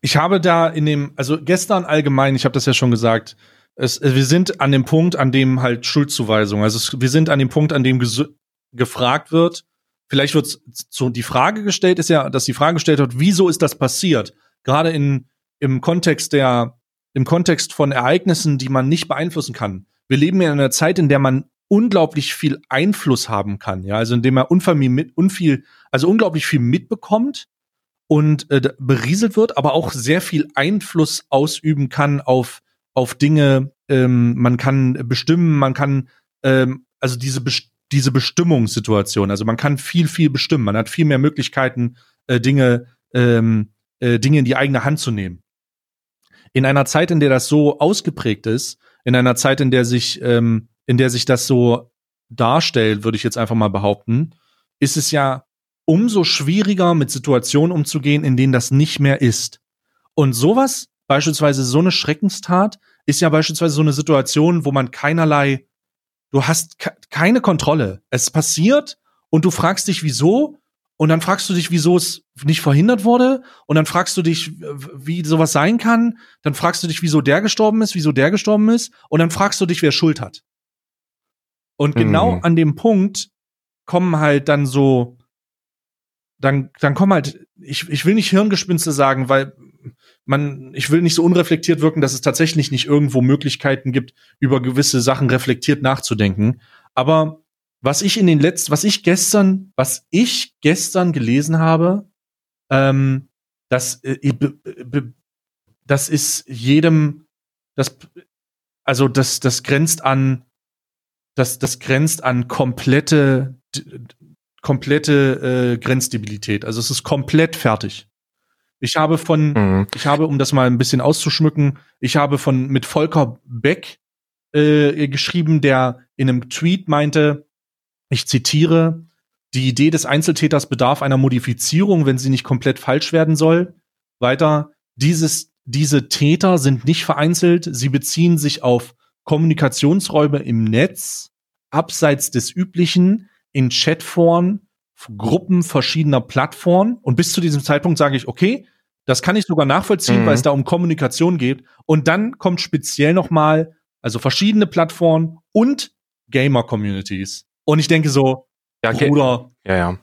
ich habe da in dem, also gestern allgemein, ich habe das ja schon gesagt, es, wir sind an dem Punkt, an dem halt Schuldzuweisung, also es, wir sind an dem Punkt, an dem gefragt wird, vielleicht wird so die Frage gestellt, ist ja, dass die Frage gestellt wird, wieso ist das passiert? Gerade in, im Kontext der, im Kontext von Ereignissen, die man nicht beeinflussen kann. Wir leben ja in einer Zeit, in der man unglaublich viel Einfluss haben kann, ja, also indem man unfamil mit, unviel, also unglaublich viel mitbekommt und äh, berieselt wird, aber auch sehr viel Einfluss ausüben kann auf auf Dinge. Ähm, man kann bestimmen, man kann ähm, also diese diese Bestimmungssituation. Also man kann viel, viel bestimmen. Man hat viel mehr Möglichkeiten, äh, Dinge, ähm, äh, Dinge in die eigene Hand zu nehmen. In einer Zeit, in der das so ausgeprägt ist, in einer Zeit, in der sich, ähm, in der sich das so darstellt, würde ich jetzt einfach mal behaupten, ist es ja umso schwieriger, mit Situationen umzugehen, in denen das nicht mehr ist. Und sowas, beispielsweise so eine Schreckenstat, ist ja beispielsweise so eine Situation, wo man keinerlei Du hast keine Kontrolle. Es passiert und du fragst dich, wieso. Und dann fragst du dich, wieso es nicht verhindert wurde. Und dann fragst du dich, wie sowas sein kann. Dann fragst du dich, wieso der gestorben ist, wieso der gestorben ist. Und dann fragst du dich, wer Schuld hat. Und genau mhm. an dem Punkt kommen halt dann so, dann, dann kommen halt, ich, ich will nicht Hirngespinste sagen, weil man, ich will nicht so unreflektiert wirken, dass es tatsächlich nicht irgendwo Möglichkeiten gibt, über gewisse Sachen reflektiert nachzudenken. Aber was ich in den letzten, was ich gestern, was ich gestern gelesen habe, ähm, das, äh, das ist jedem, das, also das, das grenzt an, das, das grenzt an komplette, komplette äh, Grenzdebilität. Also es ist komplett fertig. Ich habe von, mhm. ich habe, um das mal ein bisschen auszuschmücken, ich habe von mit Volker Beck äh, geschrieben, der in einem Tweet meinte, ich zitiere, die Idee des Einzeltäters bedarf einer Modifizierung, wenn sie nicht komplett falsch werden soll. Weiter, dieses, diese Täter sind nicht vereinzelt, sie beziehen sich auf Kommunikationsräume im Netz, abseits des üblichen, in Chatforen, Gruppen verschiedener Plattformen. Und bis zu diesem Zeitpunkt sage ich, okay, das kann ich sogar nachvollziehen, mhm. weil es da um Kommunikation geht. Und dann kommt speziell noch mal, also verschiedene Plattformen und Gamer-Communities. Und ich denke so, ja, Bruder, ja, ja.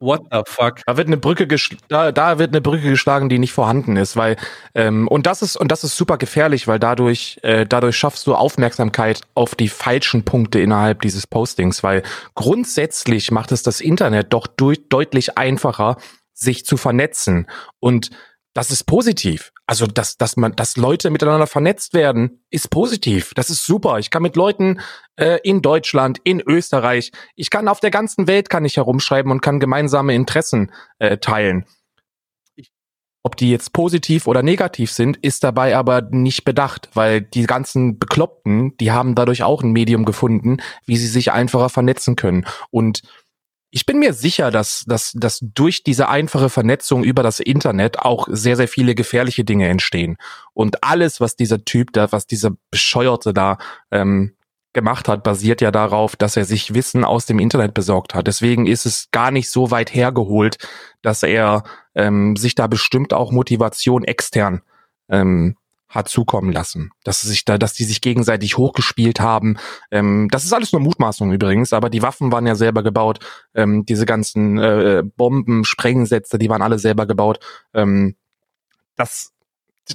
What the fuck? Da wird eine Brücke da, da wird eine Brücke geschlagen, die nicht vorhanden ist, weil ähm, und das ist und das ist super gefährlich, weil dadurch äh, dadurch schaffst du Aufmerksamkeit auf die falschen Punkte innerhalb dieses Postings, weil grundsätzlich macht es das Internet doch durch, deutlich einfacher, sich zu vernetzen und das ist positiv. Also, dass, dass man, dass Leute miteinander vernetzt werden, ist positiv. Das ist super. Ich kann mit Leuten äh, in Deutschland, in Österreich, ich kann auf der ganzen Welt kann ich herumschreiben und kann gemeinsame Interessen äh, teilen. Ob die jetzt positiv oder negativ sind, ist dabei aber nicht bedacht, weil die ganzen Bekloppten, die haben dadurch auch ein Medium gefunden, wie sie sich einfacher vernetzen können. Und ich bin mir sicher, dass, dass, dass durch diese einfache Vernetzung über das Internet auch sehr, sehr viele gefährliche Dinge entstehen. Und alles, was dieser Typ da, was dieser Bescheuerte da ähm, gemacht hat, basiert ja darauf, dass er sich Wissen aus dem Internet besorgt hat. Deswegen ist es gar nicht so weit hergeholt, dass er ähm, sich da bestimmt auch Motivation extern ähm, hat zukommen lassen. Dass sie sich da, dass die sich gegenseitig hochgespielt haben. Ähm, das ist alles nur Mutmaßung übrigens, aber die Waffen waren ja selber gebaut. Ähm, diese ganzen äh, Bomben, Sprengsätze, die waren alle selber gebaut. Ähm, das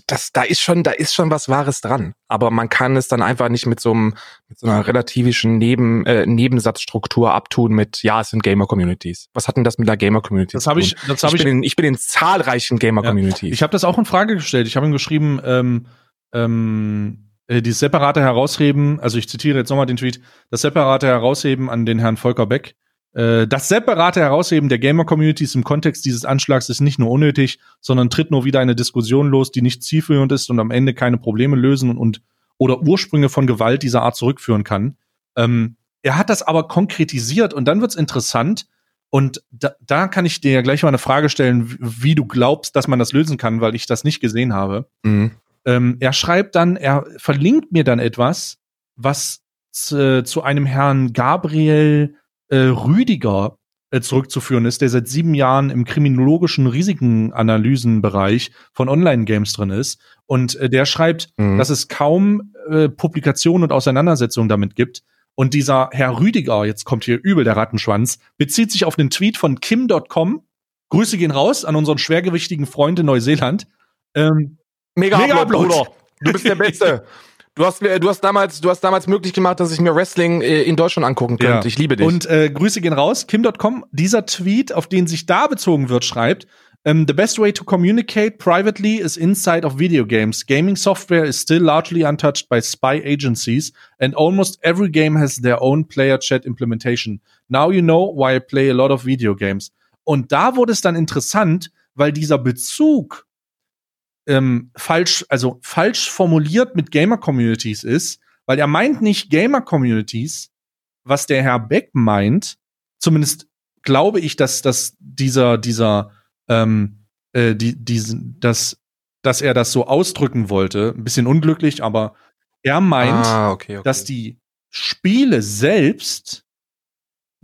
das, da ist schon, da ist schon was Wahres dran. Aber man kann es dann einfach nicht mit so einem, mit so einer relativischen Neben, äh, Nebensatzstruktur abtun mit, ja, es sind Gamer-Communities. Was hat denn das mit der Gamer-Community das hab ich, das hab ich, ich, bin in, ich bin in zahlreichen Gamer-Communities. Ja. Ich habe das auch in Frage gestellt. Ich habe ihm geschrieben, ähm, ähm, äh, die separate Herausheben, also ich zitiere jetzt nochmal den Tweet, das separate Herausheben an den Herrn Volker Beck das separate Herausheben der Gamer-Communities im Kontext dieses Anschlags ist nicht nur unnötig, sondern tritt nur wieder eine Diskussion los, die nicht zielführend ist und am Ende keine Probleme lösen und oder Ursprünge von Gewalt dieser Art zurückführen kann. Ähm, er hat das aber konkretisiert und dann wird's interessant. Und da, da kann ich dir gleich mal eine Frage stellen, wie du glaubst, dass man das lösen kann, weil ich das nicht gesehen habe. Mhm. Ähm, er schreibt dann, er verlinkt mir dann etwas, was zu, zu einem Herrn Gabriel äh, Rüdiger äh, zurückzuführen ist, der seit sieben Jahren im kriminologischen Risikenanalysenbereich von Online-Games drin ist. Und äh, der schreibt, mhm. dass es kaum äh, Publikationen und Auseinandersetzungen damit gibt. Und dieser Herr Rüdiger, jetzt kommt hier übel der Rattenschwanz, bezieht sich auf den Tweet von Kim.com. Grüße gehen raus an unseren schwergewichtigen Freund in Neuseeland. Ähm, Mega, Mega Upload, Bruder. Du bist der Beste. Du hast, du hast damals, du hast damals möglich gemacht, dass ich mir Wrestling äh, in Deutschland angucken könnte. Ja. Ich liebe dich. Und äh, Grüße gehen raus. Kim.com, dieser Tweet, auf den sich da bezogen wird, schreibt, um, ähm, the best way to communicate privately is inside of video games. Gaming software is still largely untouched by spy agencies, and almost every game has their own player chat implementation. Now you know why I play a lot of video games. Und da wurde es dann interessant, weil dieser Bezug ähm, falsch, also falsch formuliert mit Gamer-Communities ist, weil er meint nicht Gamer-Communities, was der Herr Beck meint, zumindest glaube ich, dass, dass dieser, dieser, ähm, äh, die, diesen, dass, dass er das so ausdrücken wollte, ein bisschen unglücklich, aber er meint, ah, okay, okay. dass die Spiele selbst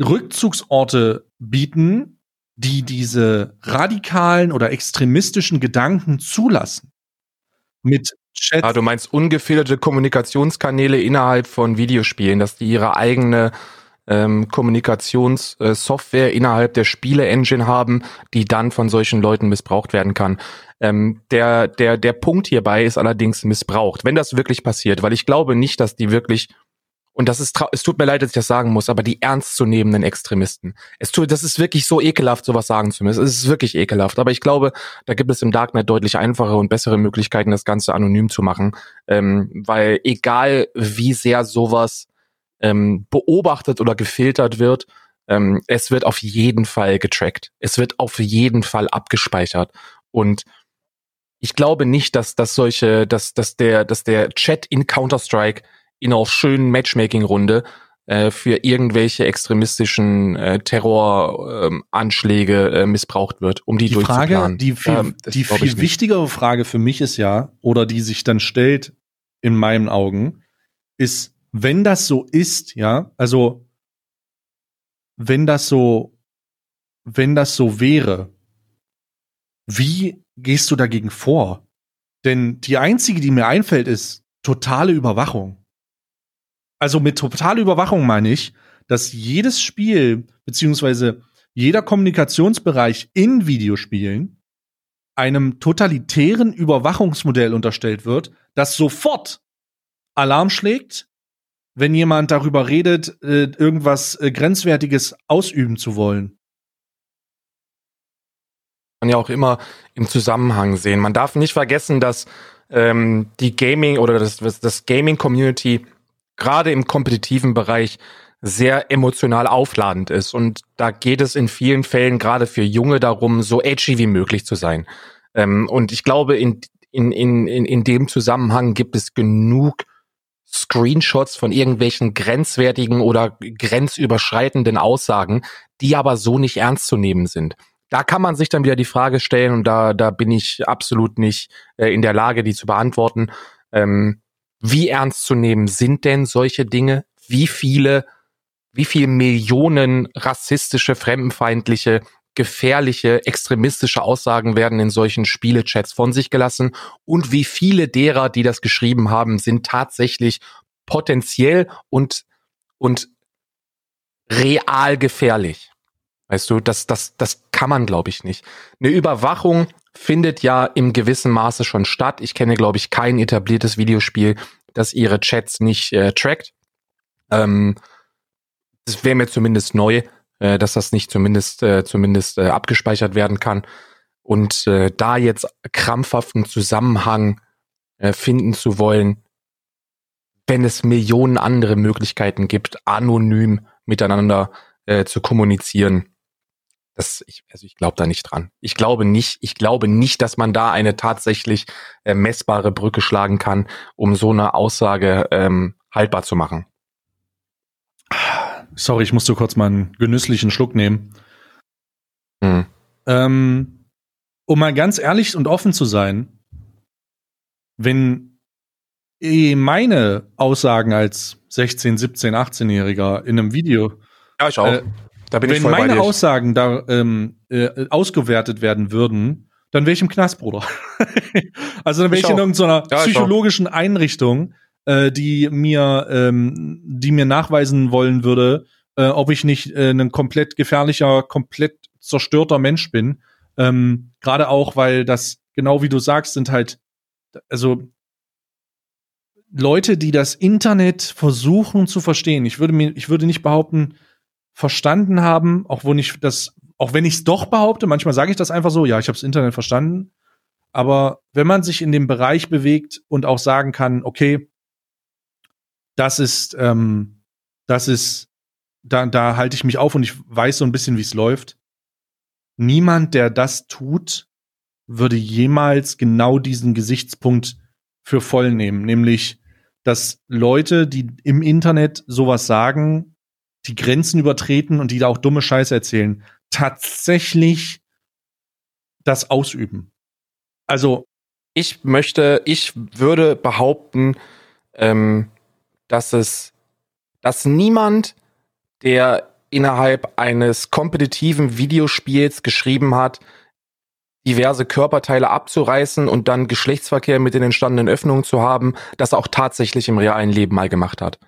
Rückzugsorte bieten, die diese radikalen oder extremistischen Gedanken zulassen. Mit Chat. Ah, du meinst ungefilterte Kommunikationskanäle innerhalb von Videospielen, dass die ihre eigene ähm, Kommunikationssoftware äh, innerhalb der Spiele-Engine haben, die dann von solchen Leuten missbraucht werden kann. Ähm, der, der, der Punkt hierbei ist allerdings missbraucht, wenn das wirklich passiert, weil ich glaube nicht, dass die wirklich und das ist, es tut mir leid, dass ich das sagen muss, aber die ernstzunehmenden Extremisten. Es tut, das ist wirklich so ekelhaft, sowas sagen zu müssen. Es ist wirklich ekelhaft. Aber ich glaube, da gibt es im Darknet deutlich einfache und bessere Möglichkeiten, das Ganze anonym zu machen. Ähm, weil egal wie sehr sowas ähm, beobachtet oder gefiltert wird, ähm, es wird auf jeden Fall getrackt. Es wird auf jeden Fall abgespeichert. Und ich glaube nicht, dass, dass solche, dass, dass der, dass der Chat in Counter-Strike in einer schönen Matchmaking-Runde äh, für irgendwelche extremistischen äh, Terroranschläge äh, missbraucht wird, um die, die Frage, die viel, ähm, die viel wichtigere Frage für mich ist ja, oder die sich dann stellt in meinen Augen, ist, wenn das so ist, ja, also wenn das so, wenn das so wäre, wie gehst du dagegen vor? Denn die einzige, die mir einfällt, ist totale Überwachung. Also mit totaler Überwachung meine ich, dass jedes Spiel beziehungsweise jeder Kommunikationsbereich in Videospielen einem totalitären Überwachungsmodell unterstellt wird, das sofort Alarm schlägt, wenn jemand darüber redet, äh, irgendwas äh, Grenzwertiges ausüben zu wollen. Man ja auch immer im Zusammenhang sehen. Man darf nicht vergessen, dass ähm, die Gaming oder das, das Gaming-Community gerade im kompetitiven Bereich sehr emotional aufladend ist. Und da geht es in vielen Fällen gerade für Junge darum, so edgy wie möglich zu sein. Ähm, und ich glaube, in, in, in, in dem Zusammenhang gibt es genug Screenshots von irgendwelchen grenzwertigen oder grenzüberschreitenden Aussagen, die aber so nicht ernst zu nehmen sind. Da kann man sich dann wieder die Frage stellen, und da, da bin ich absolut nicht äh, in der Lage, die zu beantworten. Ähm, wie ernst zu nehmen sind denn solche Dinge? Wie viele, wie viele Millionen rassistische, fremdenfeindliche, gefährliche, extremistische Aussagen werden in solchen Spielechats von sich gelassen? Und wie viele derer, die das geschrieben haben, sind tatsächlich potenziell und, und real gefährlich? Weißt du, das, das, das kann man, glaube ich, nicht. Eine Überwachung findet ja im gewissen Maße schon statt. Ich kenne, glaube ich, kein etabliertes Videospiel, das ihre Chats nicht äh, trackt. Ähm, das wäre mir zumindest neu, äh, dass das nicht zumindest äh, zumindest äh, abgespeichert werden kann. Und äh, da jetzt krampfhaften Zusammenhang äh, finden zu wollen, wenn es Millionen andere Möglichkeiten gibt, anonym miteinander zu kommunizieren, das, ich, also ich glaube da nicht dran. Ich glaube nicht, ich glaube nicht, dass man da eine tatsächlich äh, messbare Brücke schlagen kann, um so eine Aussage ähm, haltbar zu machen. Sorry, ich musste kurz mal einen genüsslichen Schluck nehmen. Hm. Ähm, um mal ganz ehrlich und offen zu sein, wenn meine Aussagen als 16, 17, 18-Jähriger in einem Video ja, ich auch. Äh, da bin Wenn ich voll meine Aussagen da ähm, äh, ausgewertet werden würden, dann wäre ich im Knast, Bruder. also dann wäre ich, ich in irgendeiner ja, psychologischen Einrichtung, äh, die mir, ähm, die mir nachweisen wollen würde, äh, ob ich nicht äh, ein komplett gefährlicher, komplett zerstörter Mensch bin. Ähm, Gerade auch, weil das, genau wie du sagst, sind halt, also Leute, die das Internet versuchen zu verstehen. Ich würde mir, ich würde nicht behaupten, verstanden haben, auch wenn ich das, auch wenn ich es doch behaupte, manchmal sage ich das einfach so, ja, ich habe das Internet verstanden. Aber wenn man sich in dem Bereich bewegt und auch sagen kann, okay, das ist, ähm, das ist, da, da halte ich mich auf und ich weiß so ein bisschen, wie es läuft. Niemand, der das tut, würde jemals genau diesen Gesichtspunkt für voll nehmen, nämlich, dass Leute, die im Internet sowas sagen, die Grenzen übertreten und die da auch dumme Scheiße erzählen, tatsächlich das ausüben. Also ich möchte, ich würde behaupten, ähm, dass es, dass niemand, der innerhalb eines kompetitiven Videospiels geschrieben hat, diverse Körperteile abzureißen und dann Geschlechtsverkehr mit den entstandenen Öffnungen zu haben, das auch tatsächlich im realen Leben mal gemacht hat.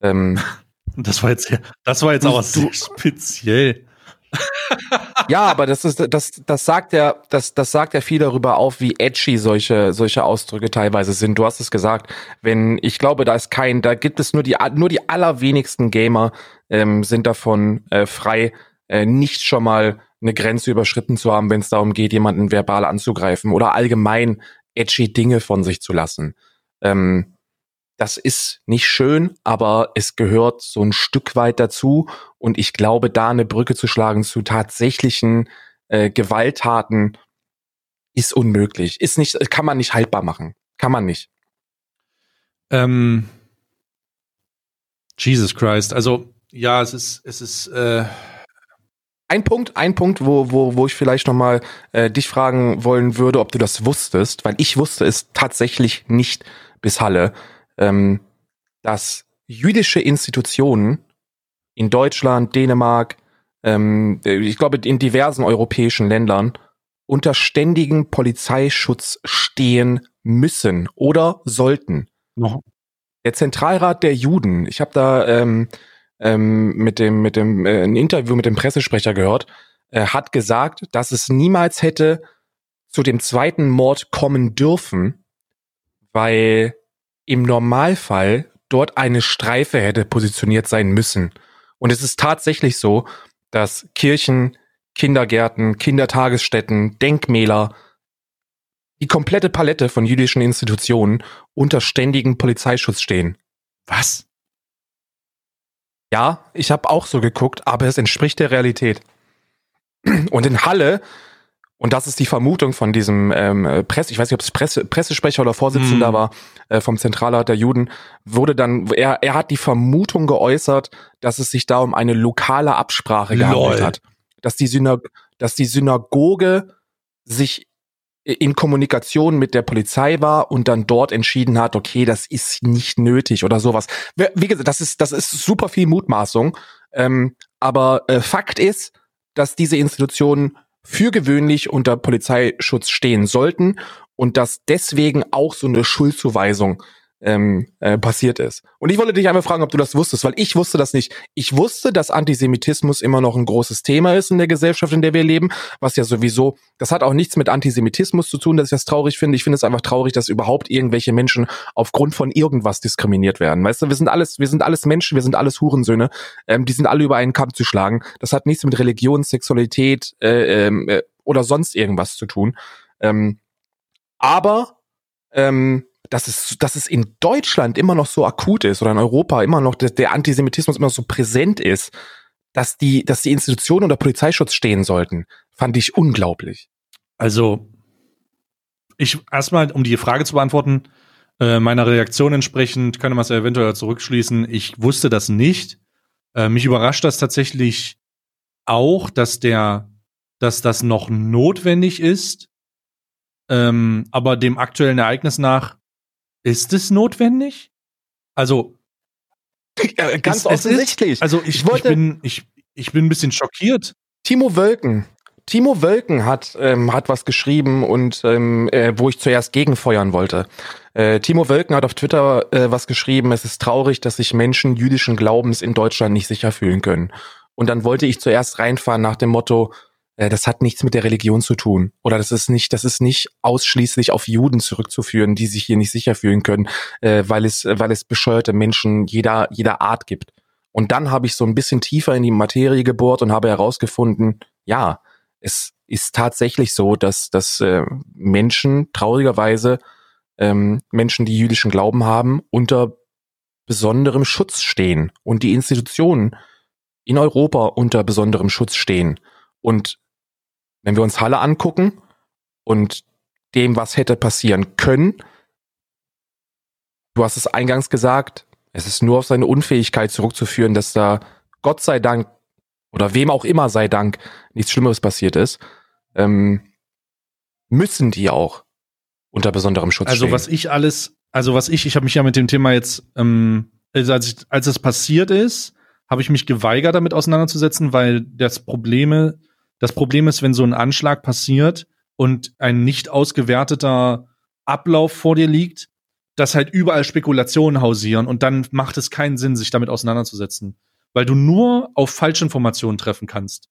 Ähm, Das war jetzt, das war jetzt aber sehr speziell. ja, aber das ist das das sagt ja das das sagt ja viel darüber auf, wie edgy solche solche Ausdrücke teilweise sind. Du hast es gesagt, wenn ich glaube, da ist kein, da gibt es nur die nur die allerwenigsten Gamer ähm, sind davon äh, frei, äh, nicht schon mal eine Grenze überschritten zu haben, wenn es darum geht, jemanden verbal anzugreifen oder allgemein edgy Dinge von sich zu lassen. Ähm, das ist nicht schön, aber es gehört so ein Stück weit dazu. Und ich glaube, da eine Brücke zu schlagen zu tatsächlichen äh, Gewalttaten ist unmöglich. Ist nicht, kann man nicht haltbar machen. Kann man nicht. Ähm, Jesus Christ. Also, ja, es ist, es ist, äh ein Punkt, ein Punkt, wo, wo, wo ich vielleicht nochmal äh, dich fragen wollen würde, ob du das wusstest, weil ich wusste es tatsächlich nicht bis Halle ähm, dass jüdische Institutionen in Deutschland, Dänemark, ähm, ich glaube in diversen europäischen Ländern unter ständigen Polizeischutz stehen müssen oder sollten. Noch. Der Zentralrat der Juden, ich habe da ähm, ähm, mit dem mit dem äh, ein Interview mit dem Pressesprecher gehört, äh, hat gesagt, dass es niemals hätte zu dem zweiten Mord kommen dürfen, weil im Normalfall dort eine Streife hätte positioniert sein müssen. Und es ist tatsächlich so, dass Kirchen, Kindergärten, Kindertagesstätten, Denkmäler, die komplette Palette von jüdischen Institutionen unter ständigen Polizeischutz stehen. Was? Ja, ich habe auch so geguckt, aber es entspricht der Realität. Und in Halle und das ist die Vermutung von diesem ähm, Presse, ich weiß nicht, ob es Presse, Pressesprecher oder Vorsitzender mm. war äh, vom Zentralrat der Juden, wurde dann, er, er hat die Vermutung geäußert, dass es sich da um eine lokale Absprache gehandelt hat. Dass die, Synag dass die Synagoge sich in Kommunikation mit der Polizei war und dann dort entschieden hat, okay, das ist nicht nötig oder sowas. Wie gesagt, das ist, das ist super viel Mutmaßung. Ähm, aber äh, Fakt ist, dass diese Institutionen für gewöhnlich unter Polizeischutz stehen sollten und dass deswegen auch so eine Schuldzuweisung ähm, äh, passiert ist. Und ich wollte dich einmal fragen, ob du das wusstest, weil ich wusste das nicht. Ich wusste, dass Antisemitismus immer noch ein großes Thema ist in der Gesellschaft, in der wir leben, was ja sowieso, das hat auch nichts mit Antisemitismus zu tun, dass ich das traurig finde. Ich finde es einfach traurig, dass überhaupt irgendwelche Menschen aufgrund von irgendwas diskriminiert werden. Weißt du, wir sind alles, wir sind alles Menschen, wir sind alles Hurensöhne, ähm, die sind alle über einen Kamm zu schlagen. Das hat nichts mit Religion, Sexualität äh, ähm, äh, oder sonst irgendwas zu tun. Ähm, aber ähm, dass es, dass es in Deutschland immer noch so akut ist oder in Europa immer noch der, der Antisemitismus immer so präsent ist, dass die, dass die Institutionen unter Polizeischutz stehen sollten, fand ich unglaublich. Also, ich erstmal, um die Frage zu beantworten, äh, meiner Reaktion entsprechend könnte man es eventuell zurückschließen. Ich wusste das nicht. Äh, mich überrascht das tatsächlich auch, dass der, dass das noch notwendig ist. Ähm, aber dem aktuellen Ereignis nach ist es notwendig? Also ganz ist, offensichtlich. Ist, also ich, ich, wollte, ich, bin, ich, ich bin ein bisschen schockiert. Timo Wölken. Timo Wölken hat, ähm, hat was geschrieben und ähm, äh, wo ich zuerst gegenfeuern wollte. Äh, Timo Wölken hat auf Twitter äh, was geschrieben, es ist traurig, dass sich Menschen jüdischen Glaubens in Deutschland nicht sicher fühlen können. Und dann wollte ich zuerst reinfahren nach dem Motto, das hat nichts mit der Religion zu tun. Oder das ist nicht, das ist nicht ausschließlich auf Juden zurückzuführen, die sich hier nicht sicher fühlen können, äh, weil es, weil es bescheuerte Menschen jeder, jeder Art gibt. Und dann habe ich so ein bisschen tiefer in die Materie gebohrt und habe herausgefunden, ja, es ist tatsächlich so, dass, dass äh, Menschen traurigerweise ähm, Menschen, die jüdischen Glauben haben, unter besonderem Schutz stehen und die Institutionen in Europa unter besonderem Schutz stehen. Und wenn wir uns Halle angucken und dem, was hätte passieren können, du hast es eingangs gesagt, es ist nur auf seine Unfähigkeit zurückzuführen, dass da Gott sei Dank oder wem auch immer sei Dank nichts Schlimmeres passiert ist, ähm, müssen die auch unter besonderem Schutz also, stehen. Also was ich alles, also was ich, ich habe mich ja mit dem Thema jetzt, ähm, also als, ich, als es passiert ist, habe ich mich geweigert, damit auseinanderzusetzen, weil das Probleme, das Problem ist, wenn so ein Anschlag passiert und ein nicht ausgewerteter Ablauf vor dir liegt, dass halt überall Spekulationen hausieren und dann macht es keinen Sinn, sich damit auseinanderzusetzen, weil du nur auf Falschinformationen treffen kannst.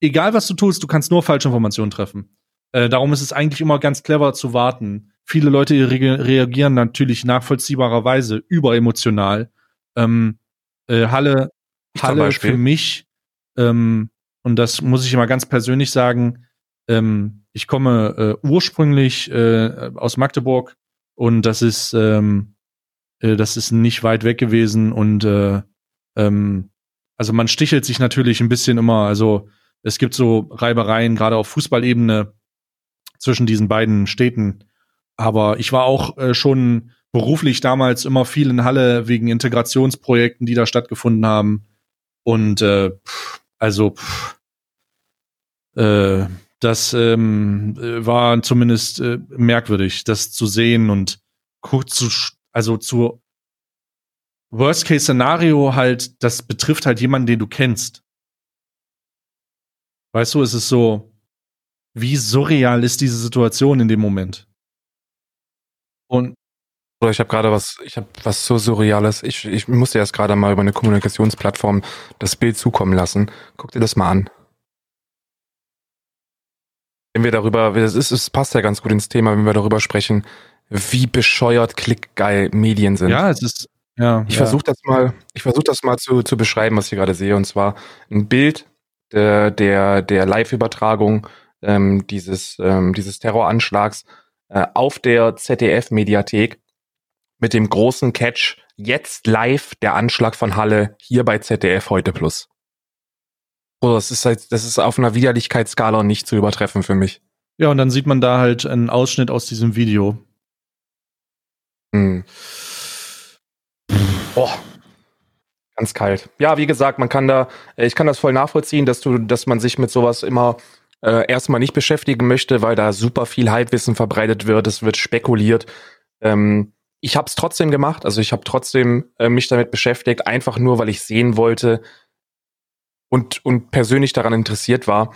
egal was du tust, du kannst nur falsche Informationen treffen. Äh, darum ist es eigentlich immer ganz clever zu warten. Viele Leute re reagieren natürlich nachvollziehbarerweise überemotional. Ähm, äh, Halle, Halle für mich, ähm, und das muss ich immer ganz persönlich sagen, ähm, ich komme äh, ursprünglich äh, aus Magdeburg und das ist, ähm, äh, das ist nicht weit weg gewesen und äh, ähm, also man stichelt sich natürlich ein bisschen immer, also es gibt so Reibereien, gerade auf Fußballebene zwischen diesen beiden Städten. Aber ich war auch äh, schon beruflich damals immer viel in Halle wegen Integrationsprojekten, die da stattgefunden haben. Und äh, also pff, äh, das ähm, war zumindest äh, merkwürdig, das zu sehen und zu, also zu Worst-Case-Szenario halt, das betrifft halt jemanden, den du kennst. Weißt du, es ist so, wie surreal ist diese Situation in dem Moment? Und oder ich habe gerade was, ich habe was so surreales. Ich, ich musste erst gerade mal über eine Kommunikationsplattform das Bild zukommen lassen. Guck dir das mal an. Wenn wir darüber, das ist, es passt ja ganz gut ins Thema, wenn wir darüber sprechen, wie bescheuert klickgeil Medien sind. Ja, es ist, ja. Ich ja. versuche das mal, ich versuche das mal zu, zu beschreiben, was ich gerade sehe. Und zwar ein Bild der, der, der Live-Übertragung ähm, dieses, ähm, dieses Terroranschlags äh, auf der ZDF-Mediathek mit dem großen Catch jetzt live der Anschlag von Halle hier bei ZDF heute plus. Oh, das ist halt, das ist auf einer Widerlichkeitsskala nicht zu übertreffen für mich. Ja, und dann sieht man da halt einen Ausschnitt aus diesem Video. Hm. Boah. Ganz kalt. Ja, wie gesagt, man kann da, ich kann das voll nachvollziehen, dass du, dass man sich mit sowas immer äh, erstmal nicht beschäftigen möchte, weil da super viel Halbwissen verbreitet wird, es wird spekuliert. Ähm, ich habe es trotzdem gemacht, also ich habe trotzdem äh, mich damit beschäftigt, einfach nur, weil ich sehen wollte und, und persönlich daran interessiert war,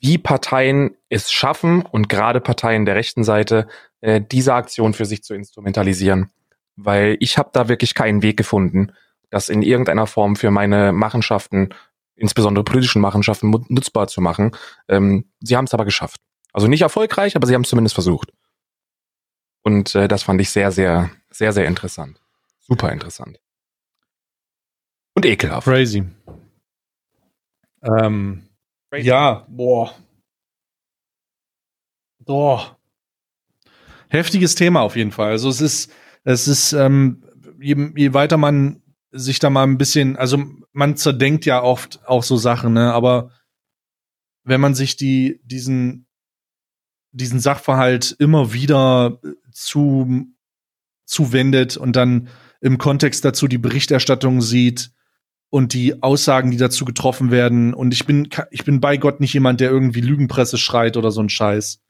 wie Parteien es schaffen und gerade Parteien der rechten Seite äh, diese Aktion für sich zu instrumentalisieren. Weil ich habe da wirklich keinen Weg gefunden, das in irgendeiner Form für meine Machenschaften insbesondere politischen Machenschaften nutzbar zu machen. Ähm, sie haben es aber geschafft. Also nicht erfolgreich, aber sie haben es zumindest versucht. Und äh, das fand ich sehr, sehr, sehr, sehr interessant. Super interessant. Und ekelhaft. Crazy. Ähm, Crazy. Ja, boah. Boah. Heftiges Thema auf jeden Fall. Also es ist, es ist, ähm, je, je weiter man sich da mal ein bisschen, also man zerdenkt ja oft auch so Sachen, ne? Aber wenn man sich die, diesen, diesen Sachverhalt immer wieder zu, zuwendet und dann im Kontext dazu die Berichterstattung sieht und die Aussagen, die dazu getroffen werden. Und ich bin, ich bin bei Gott nicht jemand, der irgendwie Lügenpresse schreit oder so ein Scheiß.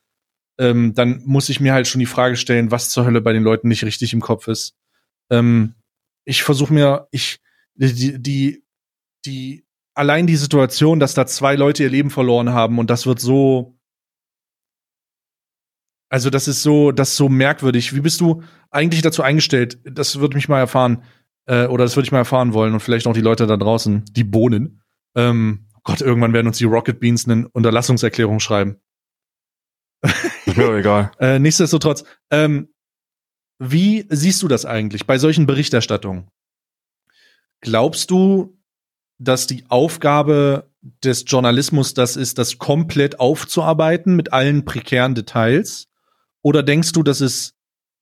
Ähm, dann muss ich mir halt schon die Frage stellen, was zur Hölle bei den Leuten nicht richtig im Kopf ist. Ähm, ich versuche mir, ich, die, die, die, allein die Situation, dass da zwei Leute ihr Leben verloren haben und das wird so, also das ist so, das ist so merkwürdig. Wie bist du eigentlich dazu eingestellt? Das würde mich mal erfahren, äh, oder das würde ich mal erfahren wollen und vielleicht auch die Leute da draußen, die Bohnen. Ähm, Gott, irgendwann werden uns die Rocket Beans eine Unterlassungserklärung schreiben. Ja, egal. äh, nichtsdestotrotz, ähm, wie siehst du das eigentlich bei solchen Berichterstattungen? Glaubst du, dass die Aufgabe des Journalismus das ist, das komplett aufzuarbeiten mit allen prekären Details? Oder denkst du, dass es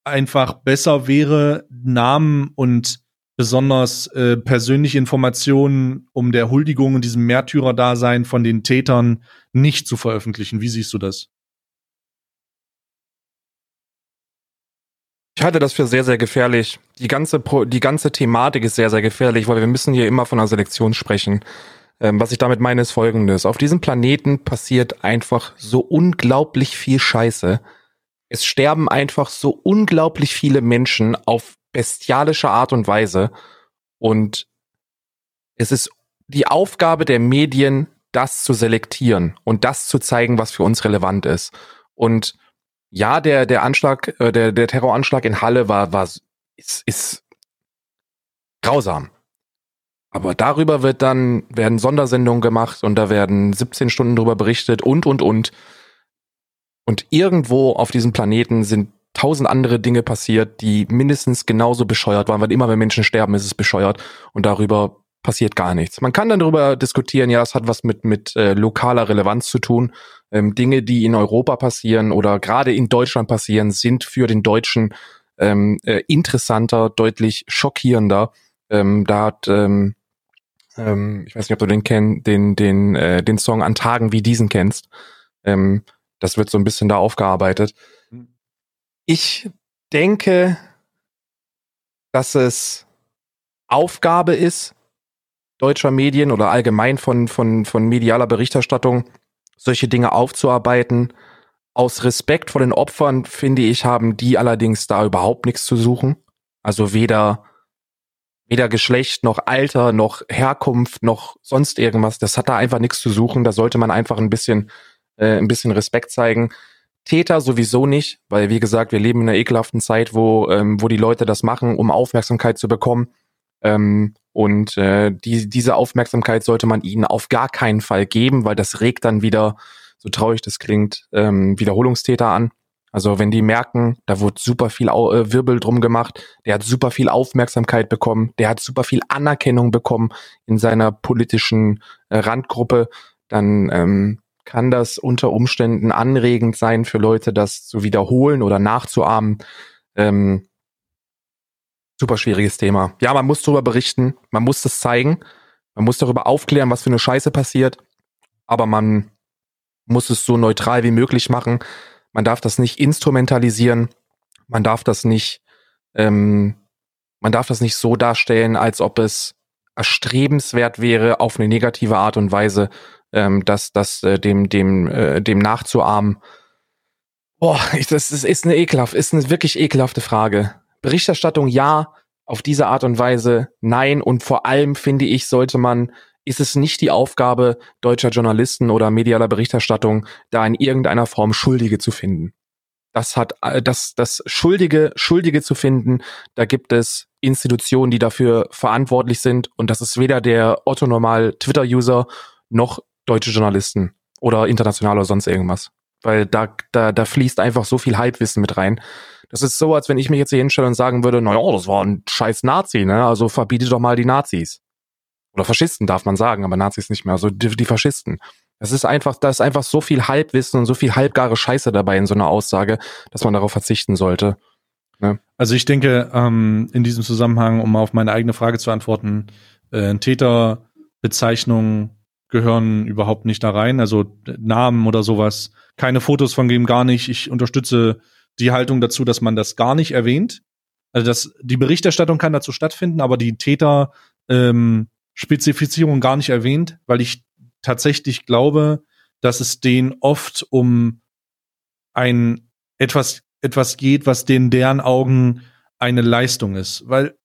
einfach besser wäre, Namen und besonders äh, persönliche Informationen um der Huldigung und diesem Märtyrerdasein von den Tätern nicht zu veröffentlichen? Wie siehst du das? Ich halte das für sehr, sehr gefährlich. Die ganze, die ganze Thematik ist sehr, sehr gefährlich, weil wir müssen hier immer von einer Selektion sprechen. Ähm, was ich damit meine, ist folgendes. Auf diesem Planeten passiert einfach so unglaublich viel Scheiße. Es sterben einfach so unglaublich viele Menschen auf bestialische Art und Weise. Und es ist die Aufgabe der Medien, das zu selektieren und das zu zeigen, was für uns relevant ist. Und ja, der, der Anschlag, äh, der, der Terroranschlag in Halle war, war, ist, ist grausam. Aber darüber wird dann, werden Sondersendungen gemacht und da werden 17 Stunden drüber berichtet und, und, und. Und irgendwo auf diesem Planeten sind tausend andere Dinge passiert, die mindestens genauso bescheuert waren, weil immer wenn Menschen sterben, ist es bescheuert und darüber passiert gar nichts. Man kann dann darüber diskutieren, ja, das hat was mit, mit äh, lokaler Relevanz zu tun. Ähm, Dinge, die in Europa passieren oder gerade in Deutschland passieren, sind für den Deutschen ähm, äh, interessanter, deutlich schockierender. Ähm, da hat, ähm, ähm, ich weiß nicht, ob du den kenn, den, den, äh, den Song an Tagen wie diesen kennst. Ähm, das wird so ein bisschen da aufgearbeitet. Ich denke, dass es Aufgabe ist, deutscher Medien oder allgemein von, von, von medialer Berichterstattung, solche Dinge aufzuarbeiten. Aus Respekt vor den Opfern, finde ich, haben die allerdings da überhaupt nichts zu suchen. Also weder, weder Geschlecht, noch Alter, noch Herkunft, noch sonst irgendwas. Das hat da einfach nichts zu suchen. Da sollte man einfach ein bisschen, äh, ein bisschen Respekt zeigen. Täter sowieso nicht, weil wie gesagt, wir leben in einer ekelhaften Zeit, wo, ähm, wo die Leute das machen, um Aufmerksamkeit zu bekommen. Ähm, und äh, die, diese Aufmerksamkeit sollte man ihnen auf gar keinen Fall geben, weil das regt dann wieder, so traurig das klingt, ähm, Wiederholungstäter an. Also wenn die merken, da wird super viel äh, Wirbel drum gemacht, der hat super viel Aufmerksamkeit bekommen, der hat super viel Anerkennung bekommen in seiner politischen äh, Randgruppe, dann ähm, kann das unter Umständen anregend sein für Leute, das zu wiederholen oder nachzuahmen. Ähm, Super schwieriges Thema. Ja, man muss darüber berichten, man muss das zeigen, man muss darüber aufklären, was für eine Scheiße passiert, aber man muss es so neutral wie möglich machen. Man darf das nicht instrumentalisieren, man darf das nicht, ähm, man darf das nicht so darstellen, als ob es erstrebenswert wäre, auf eine negative Art und Weise, ähm, das, das äh, dem, dem, äh, dem nachzuahmen. Boah, ich, das ist, ist eine ekelhaft, ist eine wirklich ekelhafte Frage. Berichterstattung ja, auf diese Art und Weise nein. Und vor allem finde ich, sollte man, ist es nicht die Aufgabe deutscher Journalisten oder medialer Berichterstattung, da in irgendeiner Form Schuldige zu finden. Das hat, äh, das, das Schuldige, Schuldige zu finden, da gibt es Institutionen, die dafür verantwortlich sind. Und das ist weder der Otto-Normal Twitter-User noch deutsche Journalisten oder international oder sonst irgendwas. Weil da, da, da fließt einfach so viel Halbwissen mit rein. Das ist so, als wenn ich mich jetzt hier hinstelle und sagen würde, naja, das war ein scheiß Nazi, ne? Also verbiete doch mal die Nazis. Oder Faschisten darf man sagen, aber Nazis nicht mehr. Also die, die Faschisten. Das ist einfach, da ist einfach so viel Halbwissen und so viel halbgare Scheiße dabei in so einer Aussage, dass man darauf verzichten sollte. Ne? Also ich denke, ähm, in diesem Zusammenhang, um auf meine eigene Frage zu antworten, äh, Täterbezeichnungen gehören überhaupt nicht da rein. Also Namen oder sowas, keine Fotos von dem gar nicht. Ich unterstütze die Haltung dazu, dass man das gar nicht erwähnt. Also das, die Berichterstattung kann dazu stattfinden, aber die Täter ähm, Spezifizierung gar nicht erwähnt, weil ich tatsächlich glaube, dass es denen oft um ein etwas etwas geht, was den deren Augen eine Leistung ist, weil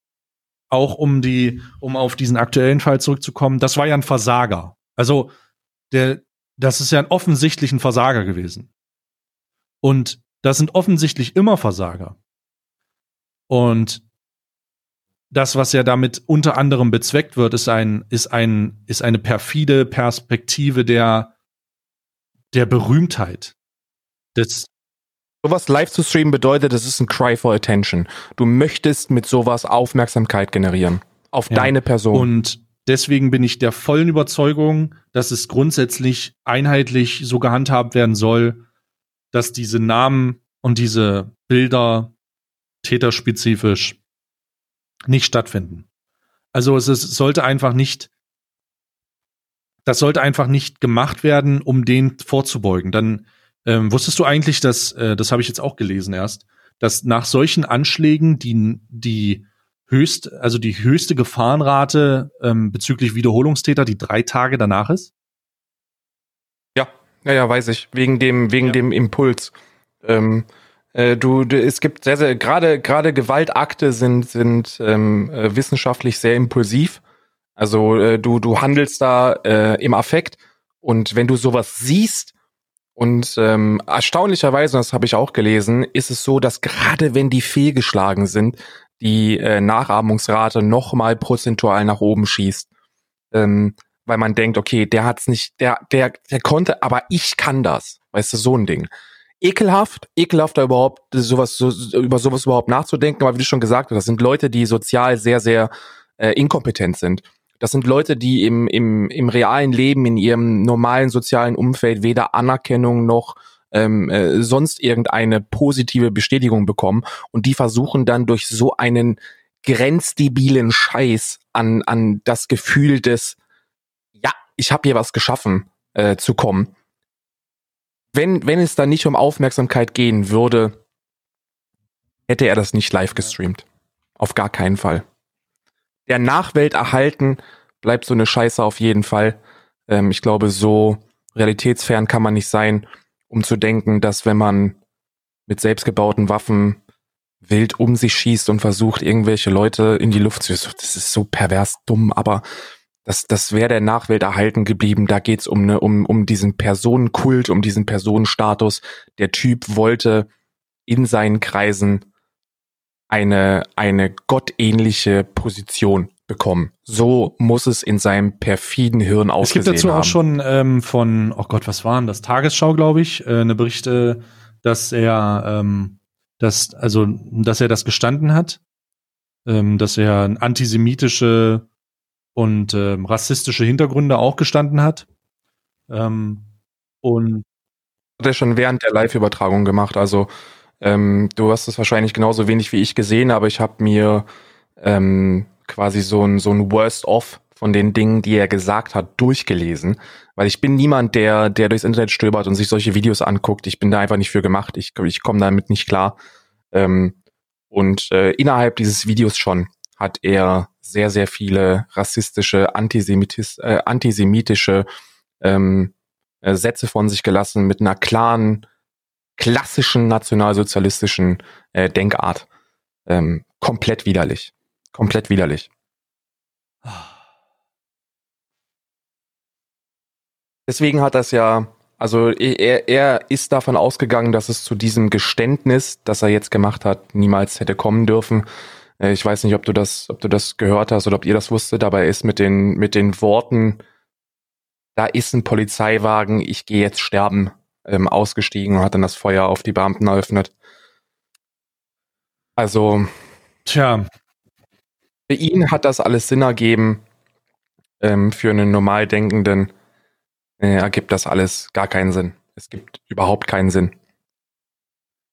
auch um die um auf diesen aktuellen Fall zurückzukommen, das war ja ein Versager. Also der das ist ja ein offensichtlichen Versager gewesen. Und das sind offensichtlich immer Versager. Und das, was ja damit unter anderem bezweckt wird, ist ein, ist ein, ist eine perfide Perspektive der, der Berühmtheit. Das Sowas live zu streamen bedeutet, es ist ein Cry for Attention. Du möchtest mit sowas Aufmerksamkeit generieren. Auf ja. deine Person. Und deswegen bin ich der vollen Überzeugung, dass es grundsätzlich einheitlich so gehandhabt werden soll, dass diese Namen und diese Bilder täterspezifisch nicht stattfinden. Also es, ist, sollte einfach nicht, das sollte einfach nicht gemacht werden, um den vorzubeugen. Dann ähm, wusstest du eigentlich, dass, äh, das habe ich jetzt auch gelesen erst, dass nach solchen Anschlägen die, die höchst, also die höchste Gefahrenrate ähm, bezüglich Wiederholungstäter die drei Tage danach ist? Ja, ja, weiß ich. Wegen dem, wegen ja. dem Impuls. Ähm, äh, du, du, es gibt sehr, sehr, gerade, gerade Gewaltakte sind, sind ähm, äh, wissenschaftlich sehr impulsiv. Also äh, du, du handelst da äh, im Affekt und wenn du sowas siehst und ähm, erstaunlicherweise, das habe ich auch gelesen, ist es so, dass gerade wenn die fehlgeschlagen sind, die äh, Nachahmungsrate nochmal prozentual nach oben schießt. ähm, weil man denkt, okay, der hat's nicht, der, der, der konnte, aber ich kann das. Weißt du, so ein Ding. Ekelhaft, ekelhaft da überhaupt, sowas, so, über sowas überhaupt nachzudenken, aber wie du schon gesagt hast, das sind Leute, die sozial sehr, sehr äh, inkompetent sind. Das sind Leute, die im, im, im realen Leben, in ihrem normalen sozialen Umfeld weder Anerkennung noch ähm, äh, sonst irgendeine positive Bestätigung bekommen und die versuchen dann durch so einen grenzdebilen Scheiß an, an das Gefühl des, ja, ich habe hier was geschaffen, äh, zu kommen. Wenn, wenn es dann nicht um Aufmerksamkeit gehen würde, hätte er das nicht live gestreamt. Auf gar keinen Fall. Der Nachwelt erhalten bleibt so eine Scheiße auf jeden Fall. Ähm, ich glaube, so realitätsfern kann man nicht sein um zu denken, dass wenn man mit selbstgebauten Waffen wild um sich schießt und versucht, irgendwelche Leute in die Luft zu, das ist so pervers dumm, aber das, das wäre der Nachwelt erhalten geblieben. Da geht's um, ne, um, um diesen Personenkult, um diesen Personenstatus. Der Typ wollte in seinen Kreisen eine, eine gottähnliche Position bekommen. So muss es in seinem perfiden Hirn ausgesehen Es gibt dazu haben. auch schon ähm, von, oh Gott, was waren das? Tagesschau, glaube ich, äh, eine Berichte, dass er, ähm, dass, also, dass er das gestanden hat, ähm, dass er antisemitische und ähm, rassistische Hintergründe auch gestanden hat. Ähm, und hat er schon während der Live-Übertragung gemacht. Also ähm, du hast es wahrscheinlich genauso wenig wie ich gesehen, aber ich habe mir ähm, quasi so ein, so ein Worst-of von den Dingen, die er gesagt hat, durchgelesen. Weil ich bin niemand, der, der durchs Internet stöbert und sich solche Videos anguckt. Ich bin da einfach nicht für gemacht. Ich, ich komme damit nicht klar. Ähm, und äh, innerhalb dieses Videos schon hat er sehr, sehr viele rassistische, Antisemitis, äh, antisemitische ähm, äh, Sätze von sich gelassen mit einer klaren, klassischen nationalsozialistischen äh, Denkart. Ähm, komplett widerlich. Komplett widerlich. Deswegen hat das ja, also er, er ist davon ausgegangen, dass es zu diesem Geständnis, das er jetzt gemacht hat, niemals hätte kommen dürfen. Äh, ich weiß nicht, ob du das, ob du das gehört hast oder ob ihr das wusstet, aber er ist mit den, mit den Worten, da ist ein Polizeiwagen, ich gehe jetzt sterben, ähm, ausgestiegen und hat dann das Feuer auf die Beamten eröffnet. Also. Tja, für ihn hat das alles Sinn ergeben. Ähm, für einen normal denkenden äh, ergibt das alles gar keinen Sinn. Es gibt überhaupt keinen Sinn.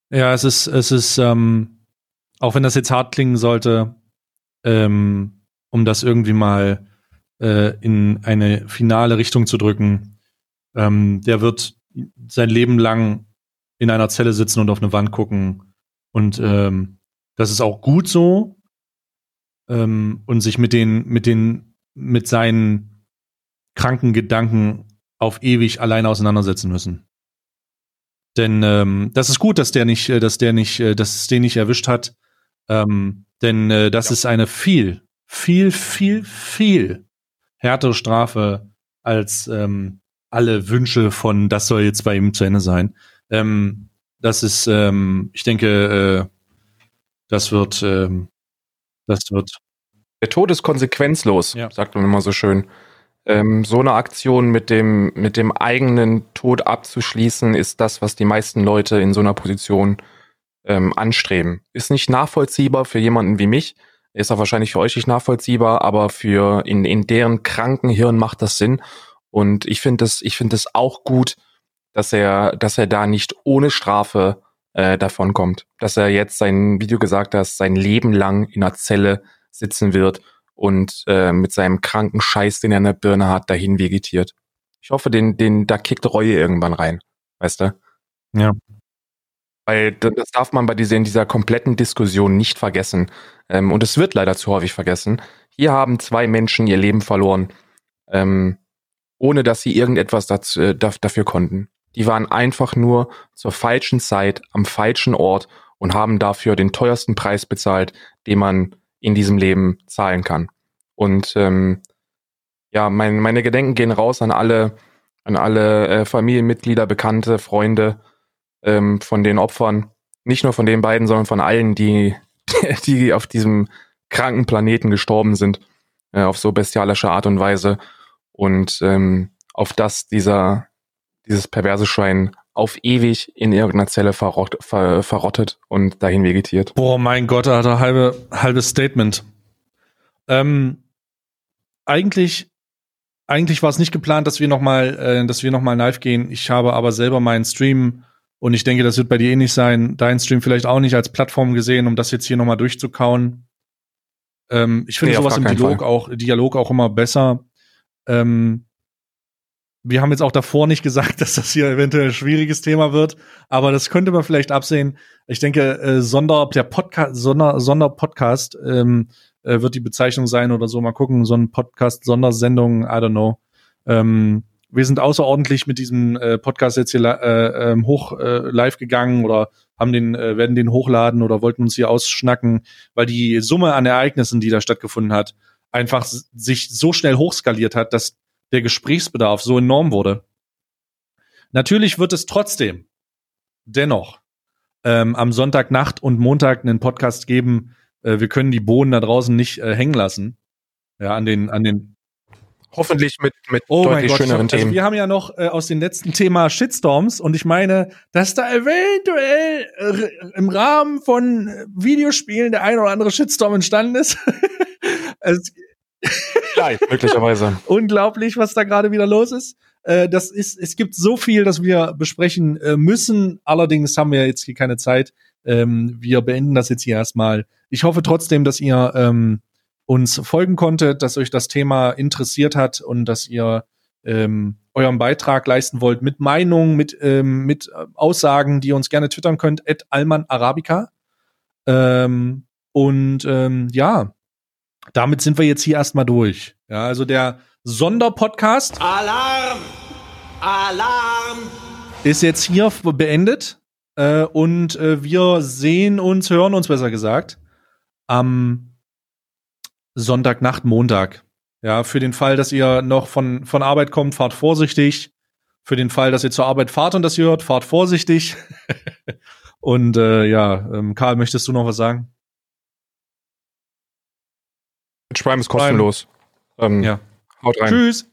Ja, es ist, es ist, ähm, auch wenn das jetzt hart klingen sollte, ähm, um das irgendwie mal äh, in eine finale Richtung zu drücken, ähm, der wird sein Leben lang in einer Zelle sitzen und auf eine Wand gucken. Und ähm, das ist auch gut so, ähm, und sich mit den, mit den, mit seinen kranken Gedanken auf ewig alleine auseinandersetzen müssen. Denn ähm, das ist gut, dass der nicht, äh, dass der nicht, äh, dass es den nicht erwischt hat. Ähm, denn äh, das ja. ist eine viel, viel, viel, viel härtere Strafe als ähm, alle Wünsche von, das soll jetzt bei ihm zu Ende sein. Ähm, das ist, ähm, ich denke, äh, das wird, ähm, das wird. Der Tod ist konsequenzlos, ja. sagt man immer so schön. Ähm, so eine Aktion mit dem, mit dem eigenen Tod abzuschließen, ist das, was die meisten Leute in so einer Position ähm, anstreben. Ist nicht nachvollziehbar für jemanden wie mich, ist auch wahrscheinlich für euch nicht nachvollziehbar, aber für in, in deren kranken Hirn macht das Sinn. Und ich finde es, ich finde es auch gut, dass er, dass er da nicht ohne Strafe äh, davon kommt. Dass er jetzt sein, du gesagt hast, sein Leben lang in einer Zelle sitzen wird und äh, mit seinem kranken Scheiß, den er in der Birne hat, dahin vegetiert. Ich hoffe, den, den, da kickt Reue irgendwann rein. Weißt du? Ja. Weil das darf man bei dieser, in dieser kompletten Diskussion nicht vergessen. Ähm, und es wird leider zu häufig vergessen. Hier haben zwei Menschen ihr Leben verloren, ähm, ohne dass sie irgendetwas dazu, äh, dafür konnten. Die waren einfach nur zur falschen Zeit am falschen Ort und haben dafür den teuersten Preis bezahlt, den man in diesem Leben zahlen kann. Und ähm, ja, mein, meine Gedenken gehen raus an alle, an alle äh, Familienmitglieder, Bekannte, Freunde ähm, von den Opfern. Nicht nur von den beiden, sondern von allen, die, die auf diesem kranken Planeten gestorben sind. äh, auf so bestialische Art und Weise und ähm, auf das dieser dieses perverse Schwein auf ewig in irgendeiner Zelle verrott, ver, verrottet und dahin vegetiert. Boah, mein Gott, Alter, halbe, halbes Statement. Ähm, eigentlich, eigentlich war es nicht geplant, dass wir noch mal, äh, dass wir noch mal live gehen. Ich habe aber selber meinen Stream und ich denke, das wird bei dir ähnlich sein. Dein Stream vielleicht auch nicht als Plattform gesehen, um das jetzt hier noch mal durchzukauen. Ähm, ich finde nee, sowas im Dialog auch, Dialog auch immer besser. Ähm, wir haben jetzt auch davor nicht gesagt, dass das hier eventuell ein schwieriges Thema wird, aber das könnte man vielleicht absehen. Ich denke, äh, Sonder, der Podcast, Sonder, Sonderpodcast ähm, äh, wird die Bezeichnung sein oder so. Mal gucken, so ein Podcast, Sondersendung, I don't know. Ähm, wir sind außerordentlich mit diesem äh, Podcast jetzt hier äh, ähm, hoch äh, live gegangen oder haben den, äh, werden den hochladen oder wollten uns hier ausschnacken, weil die Summe an Ereignissen, die da stattgefunden hat, einfach sich so schnell hochskaliert hat, dass der Gesprächsbedarf so enorm wurde. Natürlich wird es trotzdem dennoch ähm, am Sonntagnacht und Montag einen Podcast geben. Äh, wir können die Bohnen da draußen nicht äh, hängen lassen. Ja, an den, an den. Hoffentlich mit, mit oh deutlich Gott, schöneren hab, Themen. Also wir haben ja noch äh, aus den letzten Thema Shitstorms und ich meine, dass da eventuell äh, im Rahmen von Videospielen der ein oder andere Shitstorm entstanden ist. es, Vielleicht, möglicherweise. Unglaublich, was da gerade wieder los ist. Äh, das ist, es gibt so viel, das wir besprechen äh, müssen. Allerdings haben wir jetzt hier keine Zeit. Ähm, wir beenden das jetzt hier erstmal. Ich hoffe trotzdem, dass ihr ähm, uns folgen konntet, dass euch das Thema interessiert hat und dass ihr ähm, euren Beitrag leisten wollt mit Meinungen, mit, ähm, mit Aussagen, die ihr uns gerne twittern könnt, at Alman Arabica. Ähm, und ähm, ja, damit sind wir jetzt hier erstmal durch. Ja, also der Sonderpodcast. Alarm! Alarm! Ist jetzt hier beendet. Äh, und äh, wir sehen uns, hören uns besser gesagt, am Sonntagnacht, Montag. Ja, für den Fall, dass ihr noch von, von Arbeit kommt, fahrt vorsichtig. Für den Fall, dass ihr zur Arbeit fahrt und das ihr hört, fahrt vorsichtig. und äh, ja, ähm, Karl, möchtest du noch was sagen? Mit Prime ist kostenlos. Ähm, ja. Haut rein. Tschüss.